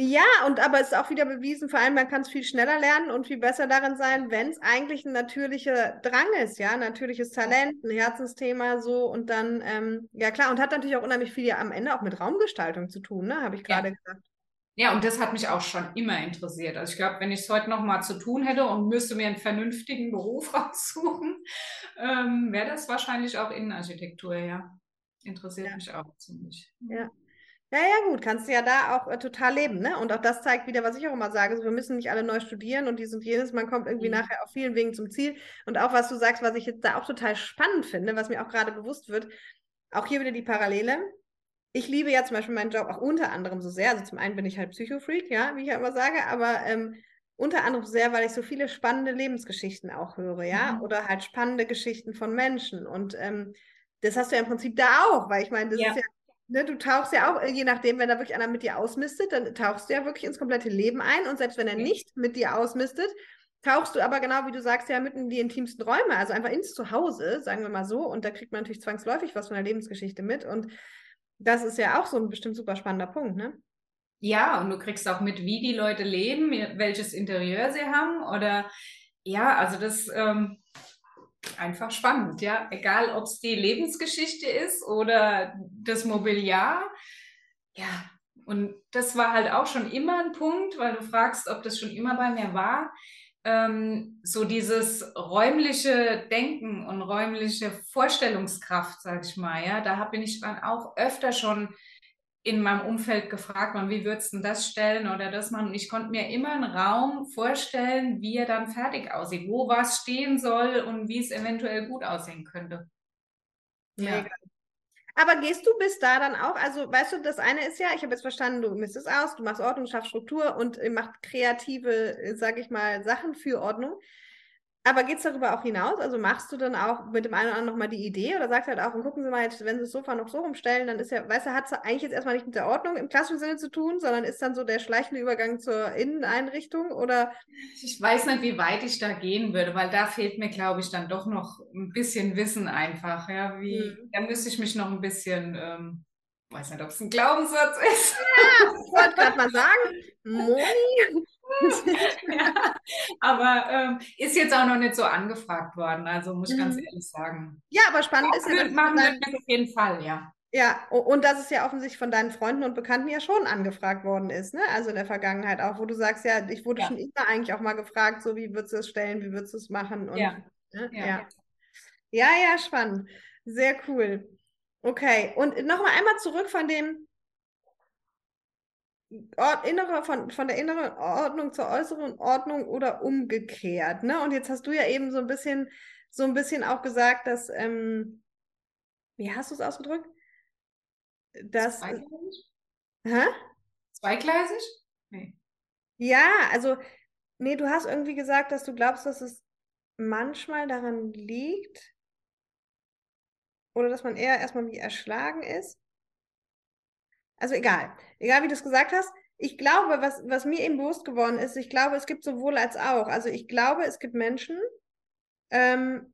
Ja, und aber es ist auch wieder bewiesen, vor allem man kann es viel schneller lernen und viel besser darin sein, wenn es eigentlich ein natürlicher Drang ist, ja, natürliches Talent, ein Herzensthema so und dann, ähm, ja klar, und hat natürlich auch unheimlich viel ja am Ende auch mit Raumgestaltung zu tun, ne, habe ich gerade ja. gesagt. Ja, und das hat mich auch schon immer interessiert. Also ich glaube, wenn ich es heute nochmal zu tun hätte und müsste mir einen vernünftigen Beruf raussuchen, ähm, wäre das wahrscheinlich auch Innenarchitektur, ja. Interessiert ja. mich auch ziemlich. Ja. Ja, ja, gut, kannst du ja da auch äh, total leben, ne? Und auch das zeigt wieder, was ich auch immer sage, so, wir müssen nicht alle neu studieren und dies und jenes, man kommt irgendwie mhm. nachher auf vielen Wegen zum Ziel. Und auch was du sagst, was ich jetzt da auch total spannend finde, was mir auch gerade bewusst wird, auch hier wieder die Parallele. Ich liebe ja zum Beispiel meinen Job auch unter anderem so sehr. Also zum einen bin ich halt Psychofreak, ja, wie ich ja immer sage, aber ähm, unter anderem sehr, weil ich so viele spannende Lebensgeschichten auch höre, ja, mhm. oder halt spannende Geschichten von Menschen. Und ähm, das hast du ja im Prinzip da auch, weil ich meine, das ja. ist ja Ne, du tauchst ja auch, je nachdem, wenn da wirklich einer mit dir ausmistet, dann tauchst du ja wirklich ins komplette Leben ein. Und selbst wenn er nicht mit dir ausmistet, tauchst du aber genau wie du sagst, ja mitten in die intimsten Räume, also einfach ins Zuhause, sagen wir mal so. Und da kriegt man natürlich zwangsläufig was von der Lebensgeschichte mit. Und das ist ja auch so ein bestimmt super spannender Punkt, ne? Ja, und du kriegst auch mit, wie die Leute leben, welches Interieur sie haben. Oder ja, also das. Ähm einfach spannend, ja. Egal, ob es die Lebensgeschichte ist oder das Mobiliar. Ja, und das war halt auch schon immer ein Punkt, weil du fragst, ob das schon immer bei mir war. Ähm, so dieses räumliche Denken und räumliche Vorstellungskraft, sag ich mal, ja, da bin ich dann auch öfter schon in meinem Umfeld gefragt, man, wie würdest du das stellen oder das machen? Und ich konnte mir immer einen Raum vorstellen, wie er dann fertig aussieht, wo was stehen soll und wie es eventuell gut aussehen könnte. Ja. Aber gehst du bis da dann auch? Also, weißt du, das eine ist ja, ich habe jetzt verstanden, du misst es aus, du machst Ordnung, schaffst Struktur und machst kreative, sage ich mal, Sachen für Ordnung. Aber geht es darüber auch hinaus? Also machst du dann auch mit dem einen oder anderen nochmal die Idee oder sagst halt auch, und gucken Sie mal, jetzt, wenn Sie das Sofa noch so rumstellen, dann ist ja, weißt du, hat es eigentlich jetzt erstmal nicht mit der Ordnung im klassischen Sinne zu tun, sondern ist dann so der schleichende Übergang zur Inneneinrichtung oder? Ich weiß nicht, wie weit ich da gehen würde, weil da fehlt mir, glaube ich, dann doch noch ein bisschen Wissen einfach. Ja, wie, hm. da müsste ich mich noch ein bisschen, ähm, weiß nicht, ob es ein Glaubenssatz ist. Ja, ich wollte gerade mal sagen, Moni, ja, aber ähm, ist jetzt auch noch nicht so angefragt worden, also muss ich mhm. ganz ehrlich sagen. Ja, aber spannend ist ja, machen wir das auf jeden Fall, ja. Ja, und dass es ja offensichtlich von deinen Freunden und Bekannten ja schon angefragt worden ist, ne? Also in der Vergangenheit auch, wo du sagst, ja, ich wurde ja. schon immer eigentlich auch mal gefragt, so wie würdest du es stellen, wie würdest du es machen? Und, ja. Ne? ja. ja. Ja, ja, spannend. Sehr cool. Okay, und nochmal einmal zurück von dem, Ort, innere, von, von der inneren Ordnung zur äußeren Ordnung oder umgekehrt. Ne? Und jetzt hast du ja eben so ein bisschen, so ein bisschen auch gesagt, dass, ähm, wie hast du es ausgedrückt? Dass, Zweigleisig? Hä? Zweigleisig? Nee. Ja, also, nee, du hast irgendwie gesagt, dass du glaubst, dass es manchmal daran liegt, oder dass man eher erstmal wie erschlagen ist. Also egal, egal wie du es gesagt hast. Ich glaube, was, was mir eben bewusst geworden ist, ich glaube, es gibt sowohl als auch. Also ich glaube, es gibt Menschen, ähm,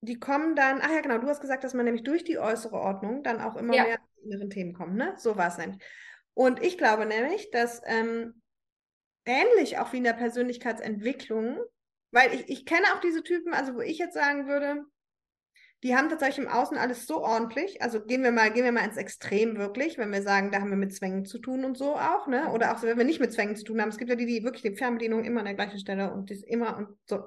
die kommen dann, ach ja, genau, du hast gesagt, dass man nämlich durch die äußere Ordnung dann auch immer Ja. mehr zu inneren Themen kommt, ne? So war es nämlich. Und ich glaube nämlich, dass ähm, ähnlich auch wie in der Persönlichkeitsentwicklung, weil ich, ich kenne auch diese Typen, also wo ich jetzt sagen würde, die haben tatsächlich im Außen alles so ordentlich. Also gehen wir mal, gehen wir mal ins Extrem wirklich, wenn wir sagen, da haben wir mit Zwängen zu tun und so auch, ne? Oder auch wenn wir nicht mit Zwängen zu tun haben. Es gibt ja die, die wirklich die Fernbedienung immer an der gleichen Stelle und die ist immer und so.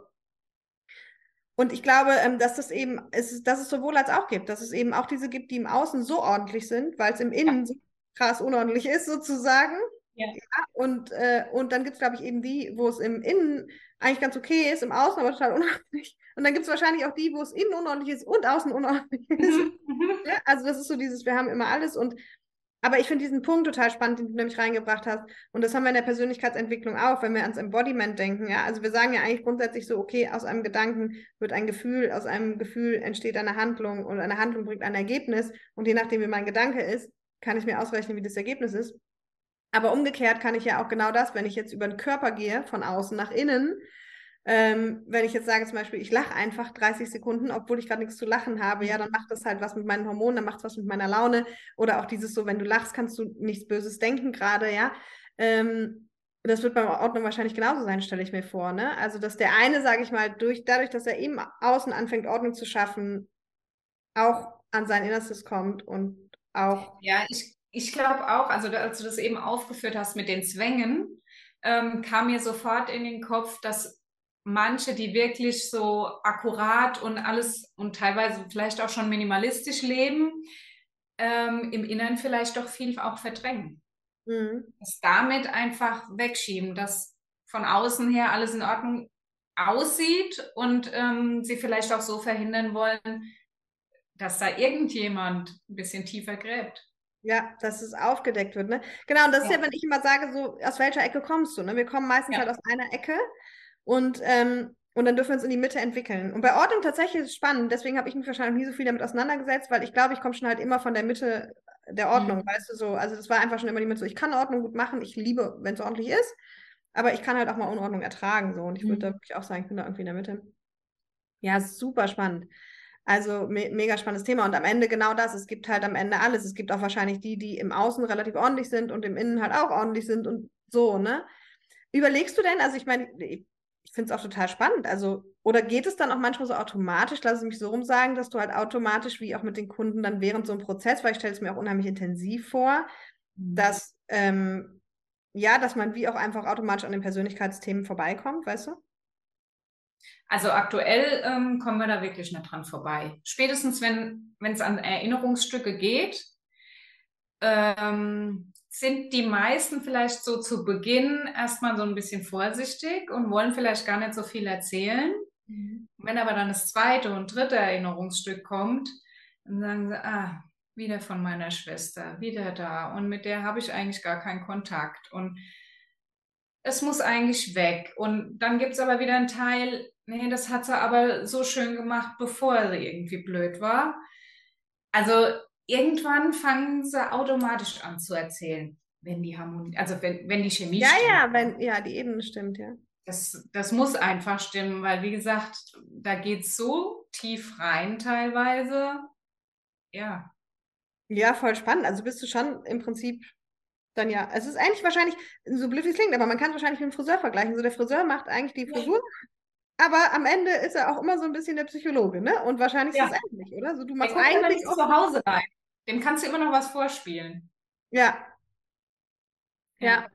Und ich glaube, ähm, dass das eben, ist, dass es sowohl als auch gibt, dass es eben auch diese gibt, die im Außen so ordentlich sind, weil es im Innen so krass unordentlich ist, sozusagen. Ja. und, äh, und dann gibt es, glaube ich, eben die, wo es im Innen eigentlich ganz okay ist, im Außen aber total unordentlich. Und dann gibt es wahrscheinlich auch die, wo es innen unordentlich ist und außen unordentlich ist. Mhm. Ja, also das ist so dieses, wir haben immer alles und aber ich finde diesen Punkt total spannend, den du nämlich reingebracht hast. Und das haben wir in der Persönlichkeitsentwicklung auch, wenn wir ans Embodiment denken. Ja, also wir sagen ja eigentlich grundsätzlich so, okay, aus einem Gedanken wird ein Gefühl, aus einem Gefühl entsteht eine Handlung und eine Handlung bringt ein Ergebnis. Und je nachdem, wie mein Gedanke ist, kann ich mir ausrechnen, wie das Ergebnis ist. Aber umgekehrt kann ich ja auch genau das, wenn ich jetzt über den Körper gehe, von außen nach innen, ähm, wenn ich jetzt sage zum Beispiel, ich lache einfach 30 Sekunden, obwohl ich gerade nichts zu lachen habe, ja, dann macht das halt was mit meinen Hormonen, dann macht es was mit meiner Laune. Oder auch dieses so, wenn du lachst, kannst du nichts Böses denken gerade, ja. Ähm, das wird bei Ordnung wahrscheinlich genauso sein, stelle ich mir vor. Ne? Also, dass der eine, sage ich mal, durch, dadurch, dass er eben außen anfängt, Ordnung zu schaffen, auch an sein Innerstes kommt und auch. Ja, ich, ich glaube auch, also als du das eben aufgeführt hast mit den Zwängen, ähm, kam mir sofort in den Kopf, dass manche, die wirklich so akkurat und alles und teilweise vielleicht auch schon minimalistisch leben, ähm, im Inneren vielleicht doch viel auch verdrängen. Mhm. Das damit einfach wegschieben, dass von außen her alles in Ordnung aussieht und ähm, sie vielleicht auch so verhindern wollen, dass da irgendjemand ein bisschen tiefer gräbt. Ja, dass es aufgedeckt wird, ne? Genau, und das ist Ja. ja, wenn ich immer sage, so, aus welcher Ecke kommst du, ne? Wir kommen meistens Ja. halt aus einer Ecke und, ähm, und dann dürfen wir uns in die Mitte entwickeln. Und bei Ordnung tatsächlich ist es spannend, deswegen habe ich mich wahrscheinlich nie so viel damit auseinandergesetzt, weil ich glaube, ich komme schon halt immer von der Mitte der Ordnung, Mhm. weißt du, so. Also das war einfach schon immer die Mitte so, ich kann Ordnung gut machen, ich liebe, wenn es ordentlich ist, aber ich kann halt auch mal Unordnung ertragen, so. Und ich würde Mhm. da wirklich auch sagen, ich bin da irgendwie in der Mitte. Ja, super spannend. Also me mega spannendes Thema. Und am Ende genau das. Es gibt halt am Ende alles. Es gibt auch wahrscheinlich die, die im Außen relativ ordentlich sind und im Innen halt auch ordentlich sind und so, ne? Überlegst du denn, also ich meine, ich finde es auch total spannend. Also, oder geht es dann auch manchmal so automatisch, lass es mich so rum sagen, dass du halt automatisch, wie auch mit den Kunden dann während so einem Prozess, weil ich stelle es mir auch unheimlich intensiv vor, dass, ähm, ja, dass man wie auch einfach automatisch an den Persönlichkeitsthemen vorbeikommt, weißt du? Also aktuell ähm, kommen wir da wirklich nicht dran vorbei. Spätestens, wenn es an Erinnerungsstücke geht, ähm, sind die meisten vielleicht so zu Beginn erstmal so ein bisschen vorsichtig und wollen vielleicht gar nicht so viel erzählen. Wenn aber dann das zweite und dritte Erinnerungsstück kommt, dann sagen sie, ah, wieder von meiner Schwester, wieder da. Und mit der habe ich eigentlich gar keinen Kontakt. Und es muss eigentlich weg. Und dann gibt es aber wieder einen Teil, nee, das hat sie aber so schön gemacht, bevor sie irgendwie blöd war. Also irgendwann fangen sie automatisch an zu erzählen, wenn die Harmonie, also wenn, wenn die Chemie Ja, stimmt. ja, wenn, ja, die Ebene stimmt, ja. Das, das muss einfach stimmen, weil wie gesagt, da geht es so tief rein teilweise. Ja. Ja, voll spannend. Also bist du schon im Prinzip dann ja, es ist eigentlich wahrscheinlich, so blöd wie es klingt, aber man kann es wahrscheinlich mit dem Friseur vergleichen. So der Friseur macht eigentlich die Ja. Frisur, aber am Ende ist er auch immer so ein bisschen der Psychologe, ne? Und wahrscheinlich ist Ja. es ähnlich, oder? So, du Der machst aber eigentlich zu Hause rein. Dem kannst du immer noch was vorspielen. ja, ja.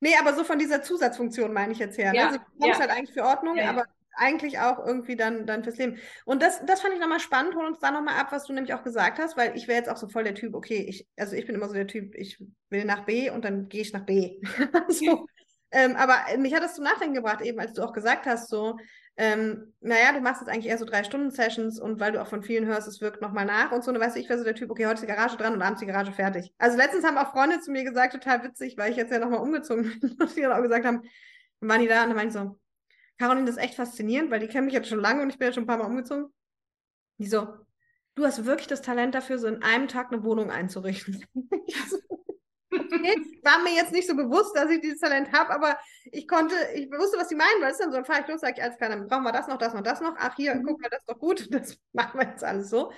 Nee, aber so von dieser Zusatzfunktion meine ich jetzt her. Ne? Ja, Also du kommst ja. halt eigentlich für Ordnung, Ja, ja. aber eigentlich auch irgendwie dann, dann fürs Leben. Und das, das fand ich nochmal spannend. Hol uns da nochmal ab, was du nämlich auch gesagt hast, weil ich wäre jetzt auch so voll der Typ, okay, ich, also ich bin immer so der Typ, ich will nach B und dann gehe ich nach B. so. ähm, aber mich hat das zum Nachdenken gebracht, eben als du auch gesagt hast, so, ähm, naja, du machst jetzt eigentlich eher so drei Stunden Sessions und weil du auch von vielen hörst, es wirkt nochmal nach und so, und weißt du, ich wäre so der Typ, okay, heute ist die Garage dran und abends die Garage fertig. Also letztens haben auch Freunde zu mir gesagt, total witzig, weil ich jetzt ja nochmal umgezogen bin und die dann auch gesagt haben, waren die da und dann meinte ich so, Caroline, das ist echt faszinierend, weil die kennen mich jetzt schon lange und ich bin jetzt schon ein paar Mal umgezogen. Die so, du hast wirklich das Talent dafür, so in einem Tag eine Wohnung einzurichten. Ich war mir jetzt nicht so bewusst, dass ich dieses Talent habe, aber ich konnte, ich wusste, was sie meinen, weil es dann so, dann fahre ich los, sage ich, alles klar, dann brauchen wir das noch, das noch, das noch. Ach, hier, mhm. guck mal, das ist doch gut, das machen wir jetzt alles so.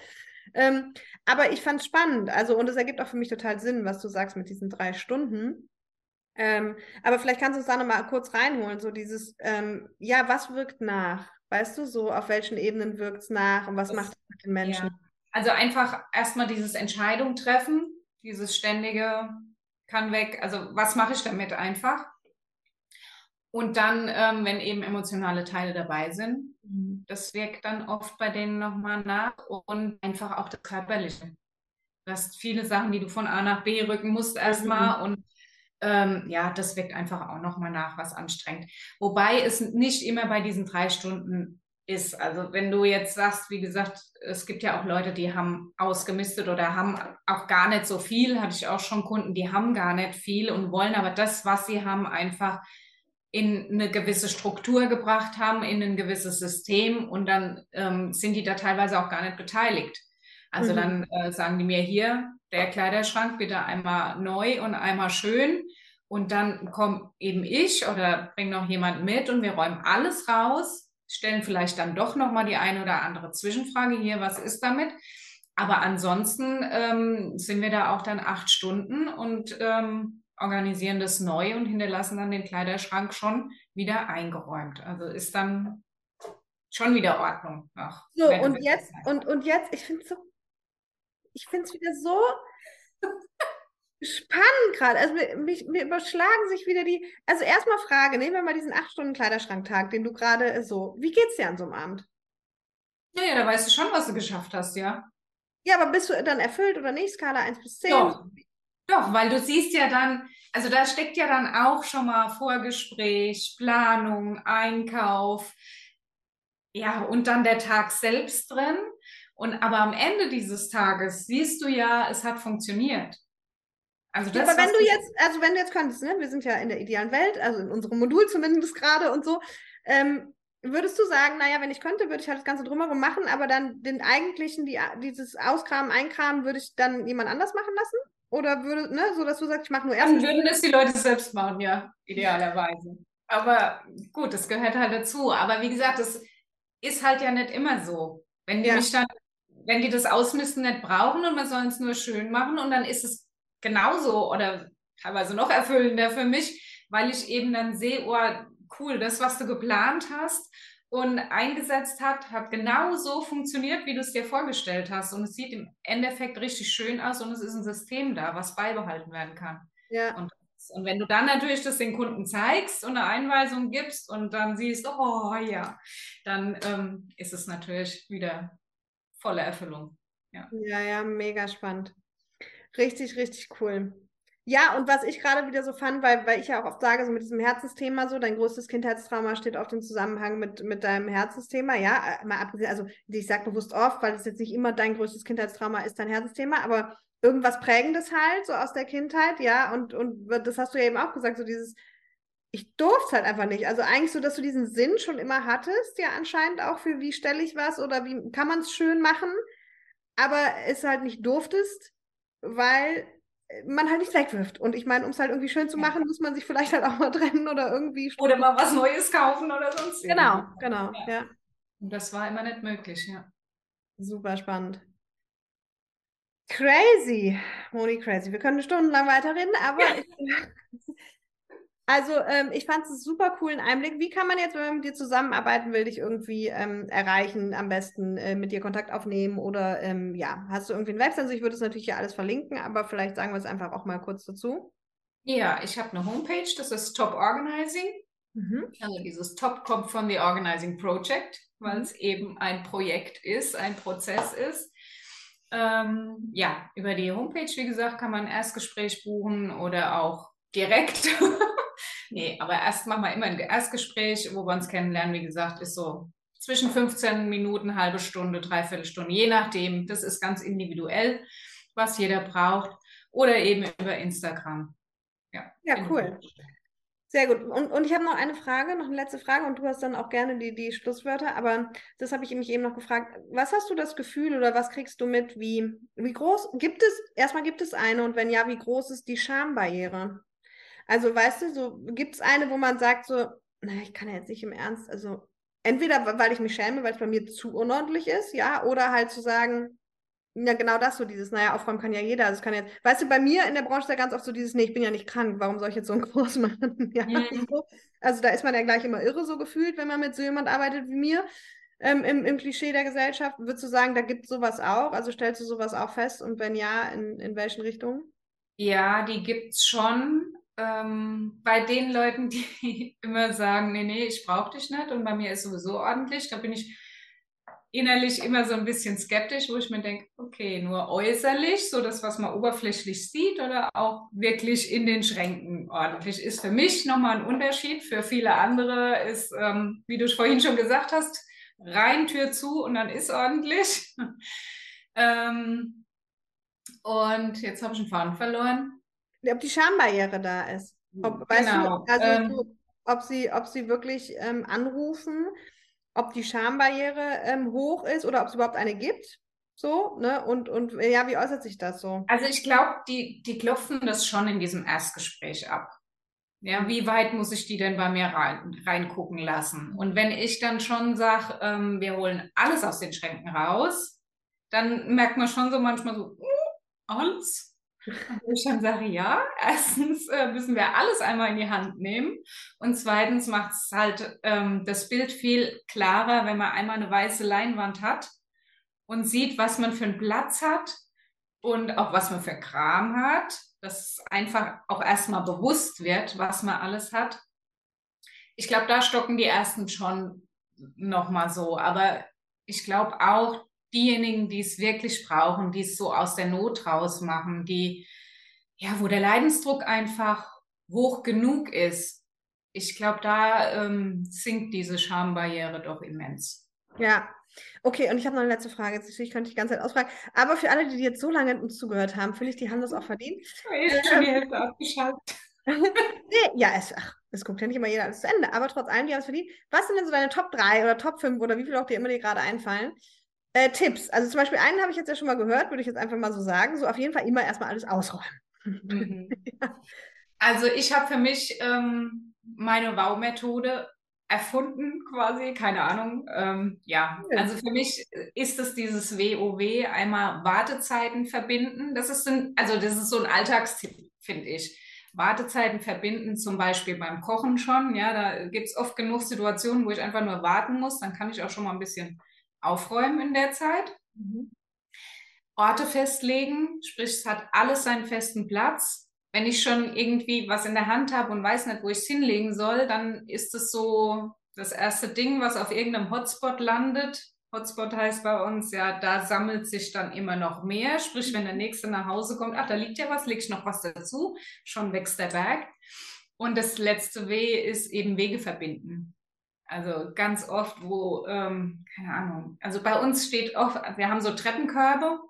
Ähm, aber ich fand es spannend, also und es ergibt auch für mich total Sinn, was du sagst mit diesen drei Stunden. Ähm, aber vielleicht kannst du uns da nochmal kurz reinholen, so dieses, ähm, ja, was wirkt nach? Weißt du, so auf welchen Ebenen wirkt es nach und was das, macht es mit den Menschen? Ja. Also einfach erstmal dieses Entscheidung treffen, dieses ständige kann weg, also was mache ich damit einfach? Und dann, ähm, wenn eben emotionale Teile dabei sind, mhm. das wirkt dann oft bei denen nochmal nach und einfach auch das Körperliche. Du hast viele Sachen, die du von A nach B rücken musst erstmal mhm. und ähm, ja, das wirkt einfach auch nochmal nach, was anstrengend. Wobei es nicht immer bei diesen drei Stunden ist. Also wenn du jetzt sagst, wie gesagt, es gibt ja auch Leute, die haben ausgemistet oder haben auch gar nicht so viel, hatte ich auch schon Kunden, die haben gar nicht viel und wollen aber das, was sie haben, einfach in eine gewisse Struktur gebracht haben, in ein gewisses System und dann ähm, sind die da teilweise auch gar nicht beteiligt. Also mhm. dann äh, sagen die mir hier, der Kleiderschrank bitte einmal neu und einmal schön. Und dann komme eben ich oder bringe noch jemand mit und wir räumen alles raus, stellen vielleicht dann doch nochmal die eine oder andere Zwischenfrage hier, was ist damit? Aber ansonsten ähm, sind wir da auch dann acht Stunden und ähm, organisieren das neu und hinterlassen dann den Kleiderschrank schon wieder eingeräumt. Also ist dann schon wieder Ordnung. Ach, so, und jetzt, und, und jetzt, ich finde es so ich finde es wieder so spannend gerade. Also mich, mir überschlagen sich wieder die. Also erstmal Frage, nehmen wir mal diesen 8-Stunden-Kleiderschranktag, den du gerade so. Wie geht's dir an so einem Abend? Ja, ja, da weißt du schon, was du geschafft hast, ja. Ja, aber bist du dann erfüllt oder nicht? Skala 1 bis 10? Doch. Doch, weil du siehst ja dann, also da steckt ja dann auch schon mal Vorgespräch, Planung, Einkauf, ja, und dann der Tag selbst drin. Und aber am Ende dieses Tages siehst du ja, es hat funktioniert. Also das, ja, aber wenn du jetzt, also wenn du jetzt könntest, ne, wir sind ja in der idealen Welt, also in unserem Modul zumindest gerade und so, ähm, würdest du sagen, naja, wenn ich könnte, würde ich halt das Ganze drumherum machen, aber dann den eigentlichen, die, dieses Auskramen, Einkramen, würde ich dann jemand anders machen lassen? Oder würde, ne, so dass du sagst, ich mache nur erst. Dann würden es die Leute selbst machen, ja, idealerweise. Aber gut, das gehört halt dazu. Aber wie gesagt, das ist halt ja nicht immer so. Wenn die ja. mich dann wenn die das Ausmisten nicht brauchen und man soll es nur schön machen und dann ist es genauso oder teilweise noch erfüllender für mich, weil ich eben dann sehe, oh, cool, das, was du geplant hast und eingesetzt hat, hat genau so funktioniert, wie du es dir vorgestellt hast. Und es sieht im Endeffekt richtig schön aus und es ist ein System da, was beibehalten werden kann. Ja. Und, und wenn du dann natürlich das den Kunden zeigst und eine Einweisung gibst und dann siehst, oh ja, dann ähm, ist es natürlich wieder volle Erfüllung. Ja. ja, ja, mega spannend. Richtig, richtig cool. Ja, und was ich gerade wieder so fand, weil, weil ich ja auch oft sage, so mit diesem Herzensthema, so dein größtes Kindheitstrauma steht auf dem Zusammenhang mit, mit deinem Herzensthema, ja, mal abgesehen, also ich sage bewusst oft, weil es jetzt nicht immer dein größtes Kindheitstrauma ist, dein Herzensthema, aber irgendwas Prägendes halt, so aus der Kindheit, ja, und, und das hast du ja eben auch gesagt, so dieses, ich durfte es halt einfach nicht. Also eigentlich so, dass du diesen Sinn schon immer hattest, ja anscheinend auch für wie stelle ich was oder wie kann man es schön machen, aber es halt nicht durftest, weil man halt nicht wegwirft. Und ich meine, um es halt irgendwie schön zu machen, muss man sich vielleicht halt auch mal trennen oder irgendwie. Oder mal was Neues kaufen oder sonst Genau, genau, ja. ja. Und das war immer nicht möglich, ja. Super spannend. Crazy, Moni, crazy. Wir können stundenlang weiterreden, aber ja. ich, Also ähm, ich fand es super coolen Einblick. Wie kann man jetzt, wenn man mit dir zusammenarbeiten will, dich irgendwie ähm, erreichen, am besten äh, mit dir Kontakt aufnehmen oder ähm, ja, hast du irgendwie eine Website? Also ich würde es natürlich hier alles verlinken, aber vielleicht sagen wir es einfach auch mal kurz dazu. Ja, ich habe eine Homepage, das ist Top Organizing. Mhm. Also dieses Top kommt von The Organizing Project, weil mhm. es eben ein Projekt ist, ein Prozess ist. Ähm, ja, über die Homepage, wie gesagt, kann man ein Erstgespräch buchen oder auch direkt Nee, aber erst machen wir immer ein Erstgespräch, wo wir uns kennenlernen. Wie gesagt, ist so zwischen 15 Minuten, halbe Stunde, dreiviertel Stunde, je nachdem. Das ist ganz individuell, was jeder braucht. Oder eben über Instagram. Ja, ja cool. Sehr gut. Und, und ich habe noch eine Frage, noch eine letzte Frage, und du hast dann auch gerne die, die Schlusswörter, aber das habe ich mich eben noch gefragt. Was hast du das Gefühl oder was kriegst du mit, wie, wie groß gibt es, erstmal gibt es eine und wenn ja, wie groß ist die Schambarriere? Also, weißt du, so gibt es eine, wo man sagt, so, naja, ich kann ja jetzt nicht im Ernst, also entweder weil ich mich schäme, weil es bei mir zu unordentlich ist, ja, oder halt zu sagen, ja, genau das so, dieses, naja, aufräumen kann ja jeder. Also es kann jetzt, weißt du, bei mir in der Branche ist ja ganz oft so dieses, nee, ich bin ja nicht krank, warum soll ich jetzt so einen Kurs machen? ja, mhm. so. Also da ist man ja gleich immer irre so gefühlt, wenn man mit so jemand arbeitet wie mir. Ähm, im, im Klischee der Gesellschaft, würdest du sagen, da gibt es sowas auch? Also stellst du sowas auch fest und wenn ja, in, in welchen Richtungen? Ja, die gibt es schon. Ähm, bei den Leuten, die immer sagen, nee, nee, ich brauche dich nicht und bei mir ist sowieso ordentlich, da bin ich innerlich immer so ein bisschen skeptisch, wo ich mir denke, okay, nur äußerlich, so das, was man oberflächlich sieht oder auch wirklich in den Schränken ordentlich, ist für mich nochmal ein Unterschied. Für viele andere ist, ähm, wie du vorhin schon gesagt hast, rein Tür zu und dann ist ordentlich. ähm, und jetzt habe ich einen Faden verloren. Ob die Schambarriere da ist. Ob, genau. Du, also ähm, ob, sie, ob sie wirklich ähm, anrufen, ob die Schambarriere ähm, hoch ist oder ob es überhaupt eine gibt. So, ne? Und, und ja, wie äußert sich das so? Also ich glaube, die, die klopfen das schon in diesem Erstgespräch ab. Ja, wie weit muss ich die denn bei mir rein, reingucken lassen? Und wenn ich dann schon sage, ähm, wir holen alles aus den Schränken raus, dann merkt man schon so manchmal so, uh, alles? Ich dann sage, ja, erstens äh, müssen wir alles einmal in die Hand nehmen und zweitens macht es halt ähm, das Bild viel klarer, wenn man einmal eine weiße Leinwand hat und sieht, was man für einen Platz hat und auch was man für Kram hat dass einfach auch erstmal bewusst wird, was man alles hat. Ich glaube, da stocken die ersten schon nochmal so. Aber ich glaube auch, diejenigen, die es wirklich brauchen, die es so aus der Not raus machen, die, ja, wo der Leidensdruck einfach hoch genug ist, ich glaube, da ähm, sinkt diese Schambarriere doch immens. Ja, Okay, und ich habe noch eine letzte Frage. Jetzt natürlich könnte ich die ganze Zeit ausfragen. Aber für alle, die jetzt so lange uns zugehört haben, finde ich, die haben das auch verdient. Ich habe schon die Hälfte abgeschaltet. nee, ja, es, ach, es guckt ja nicht immer jeder alles zu Ende. Aber trotz allem, die haben es verdient. Was sind denn so deine Top 3 oder Top 5 oder wie viel auch dir immer dir gerade einfallen? Äh, Tipps. Also zum Beispiel einen habe ich jetzt ja schon mal gehört, würde ich jetzt einfach mal so sagen. So auf jeden Fall immer erstmal alles ausräumen. Mhm. ja. Also ich habe für mich ähm, meine Wow-Methode erfunden quasi, keine Ahnung. Ähm, ja, also für mich ist es dieses WoW, einmal Wartezeiten verbinden. Das ist ein, also das ist so ein Alltagstipp, finde ich. Wartezeiten verbinden, zum Beispiel beim Kochen schon. Ja, da gibt es oft genug Situationen, wo ich einfach nur warten muss. Dann kann ich auch schon mal ein bisschen aufräumen in der Zeit. Mhm. Orte festlegen, sprich, es hat alles seinen festen Platz wenn ich schon irgendwie was in der Hand habe und weiß nicht, wo ich es hinlegen soll, dann ist es so das erste Ding, was auf irgendeinem Hotspot landet. Hotspot heißt bei uns, ja, da sammelt sich dann immer noch mehr. Sprich, wenn der nächste nach Hause kommt, ach, da liegt ja was, leg ich noch was dazu, schon wächst der Berg. Und das letzte W ist eben Wege verbinden. Also ganz oft, wo, ähm, keine Ahnung, also bei uns steht oft, wir haben so Treppenkörbe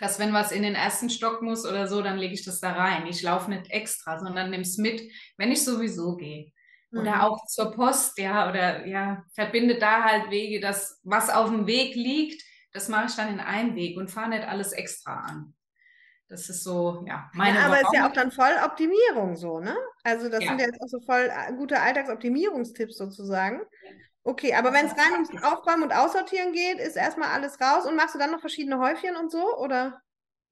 dass wenn was in den ersten Stock muss oder so, dann lege ich das da rein. Ich laufe nicht extra, sondern nehme es mit, wenn ich sowieso gehe. Oder mhm. auch zur Post, ja, oder ja, verbinde da halt Wege, dass was auf dem Weg liegt, das mache ich dann in einem Weg und fahre nicht alles extra an. Das ist so, ja, meine ja, Aber es ist ja auch dann voll Optimierung so, ne? Also das ja. sind ja jetzt auch so voll äh, gute Alltagsoptimierungstipps sozusagen. Okay, aber wenn es rein ums Aufräumen und Aussortieren geht, ist erstmal alles raus und machst du dann noch verschiedene Häufchen und so, oder?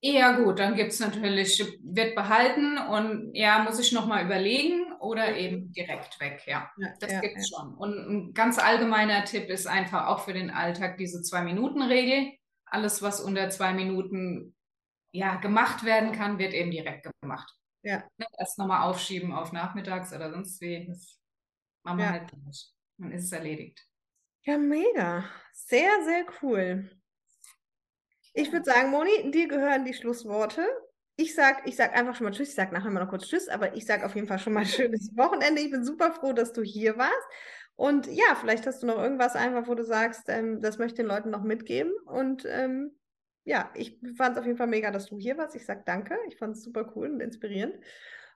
Ja, gut, dann gibt es natürlich, wird behalten und ja, muss ich nochmal überlegen oder eben direkt weg, ja. ja das ja, gibt es schon. Und ein ganz allgemeiner Tipp ist einfach auch für den Alltag diese Zwei-Minuten-Regel. Alles, was unter zwei Minuten ja, gemacht werden kann, wird eben direkt gemacht. Ja. Nicht erst nochmal aufschieben auf nachmittags oder sonst wie. Das machen wir halt nicht. Dann ist es erledigt. Ja, mega. Sehr, sehr cool. Ich würde sagen, Moni, dir gehören die Schlussworte. Ich sag, ich sag einfach schon mal Tschüss. Ich sag nachher mal noch kurz Tschüss, aber ich sag auf jeden Fall schon mal schönes Wochenende. Ich bin super froh, dass du hier warst. Und ja, vielleicht hast du noch irgendwas einfach, wo du sagst, ähm, das möchte ich den Leuten noch mitgeben. Und ähm, ja, ich fand es auf jeden Fall mega, dass du hier warst. Ich sag danke. Ich fand es super cool und inspirierend.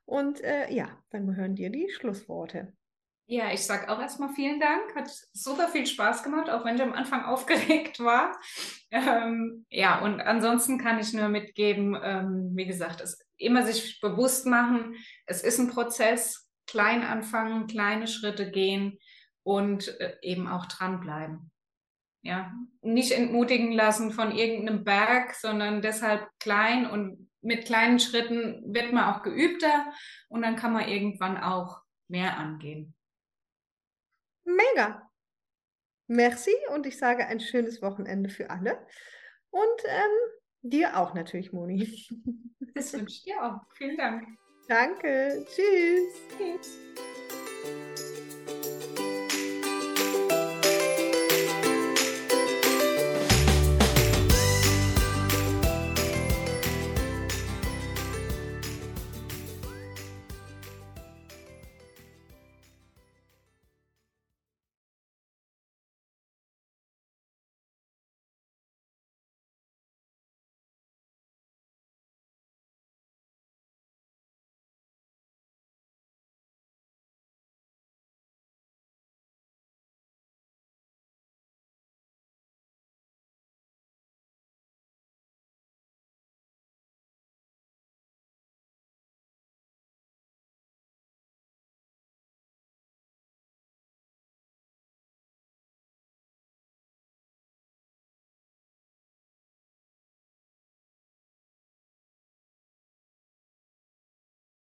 Und äh, ja, dann gehören dir die Schlussworte. Ja, ich sage auch erstmal vielen Dank. Hat super viel Spaß gemacht, auch wenn ich am Anfang aufgeregt war. Ähm, ja, und ansonsten kann ich nur mitgeben, ähm, wie gesagt, es immer sich bewusst machen, es ist ein Prozess, klein anfangen, kleine Schritte gehen und äh, eben auch dranbleiben. Ja, nicht entmutigen lassen von irgendeinem Berg, sondern deshalb klein und mit kleinen Schritten wird man auch geübter und dann kann man irgendwann auch mehr angehen. Mega. Merci und ich sage ein schönes Wochenende für alle. Und ähm, dir auch natürlich, Moni. Das wünsche ich dir auch. Vielen Dank. Danke. Tschüss. Tschüss.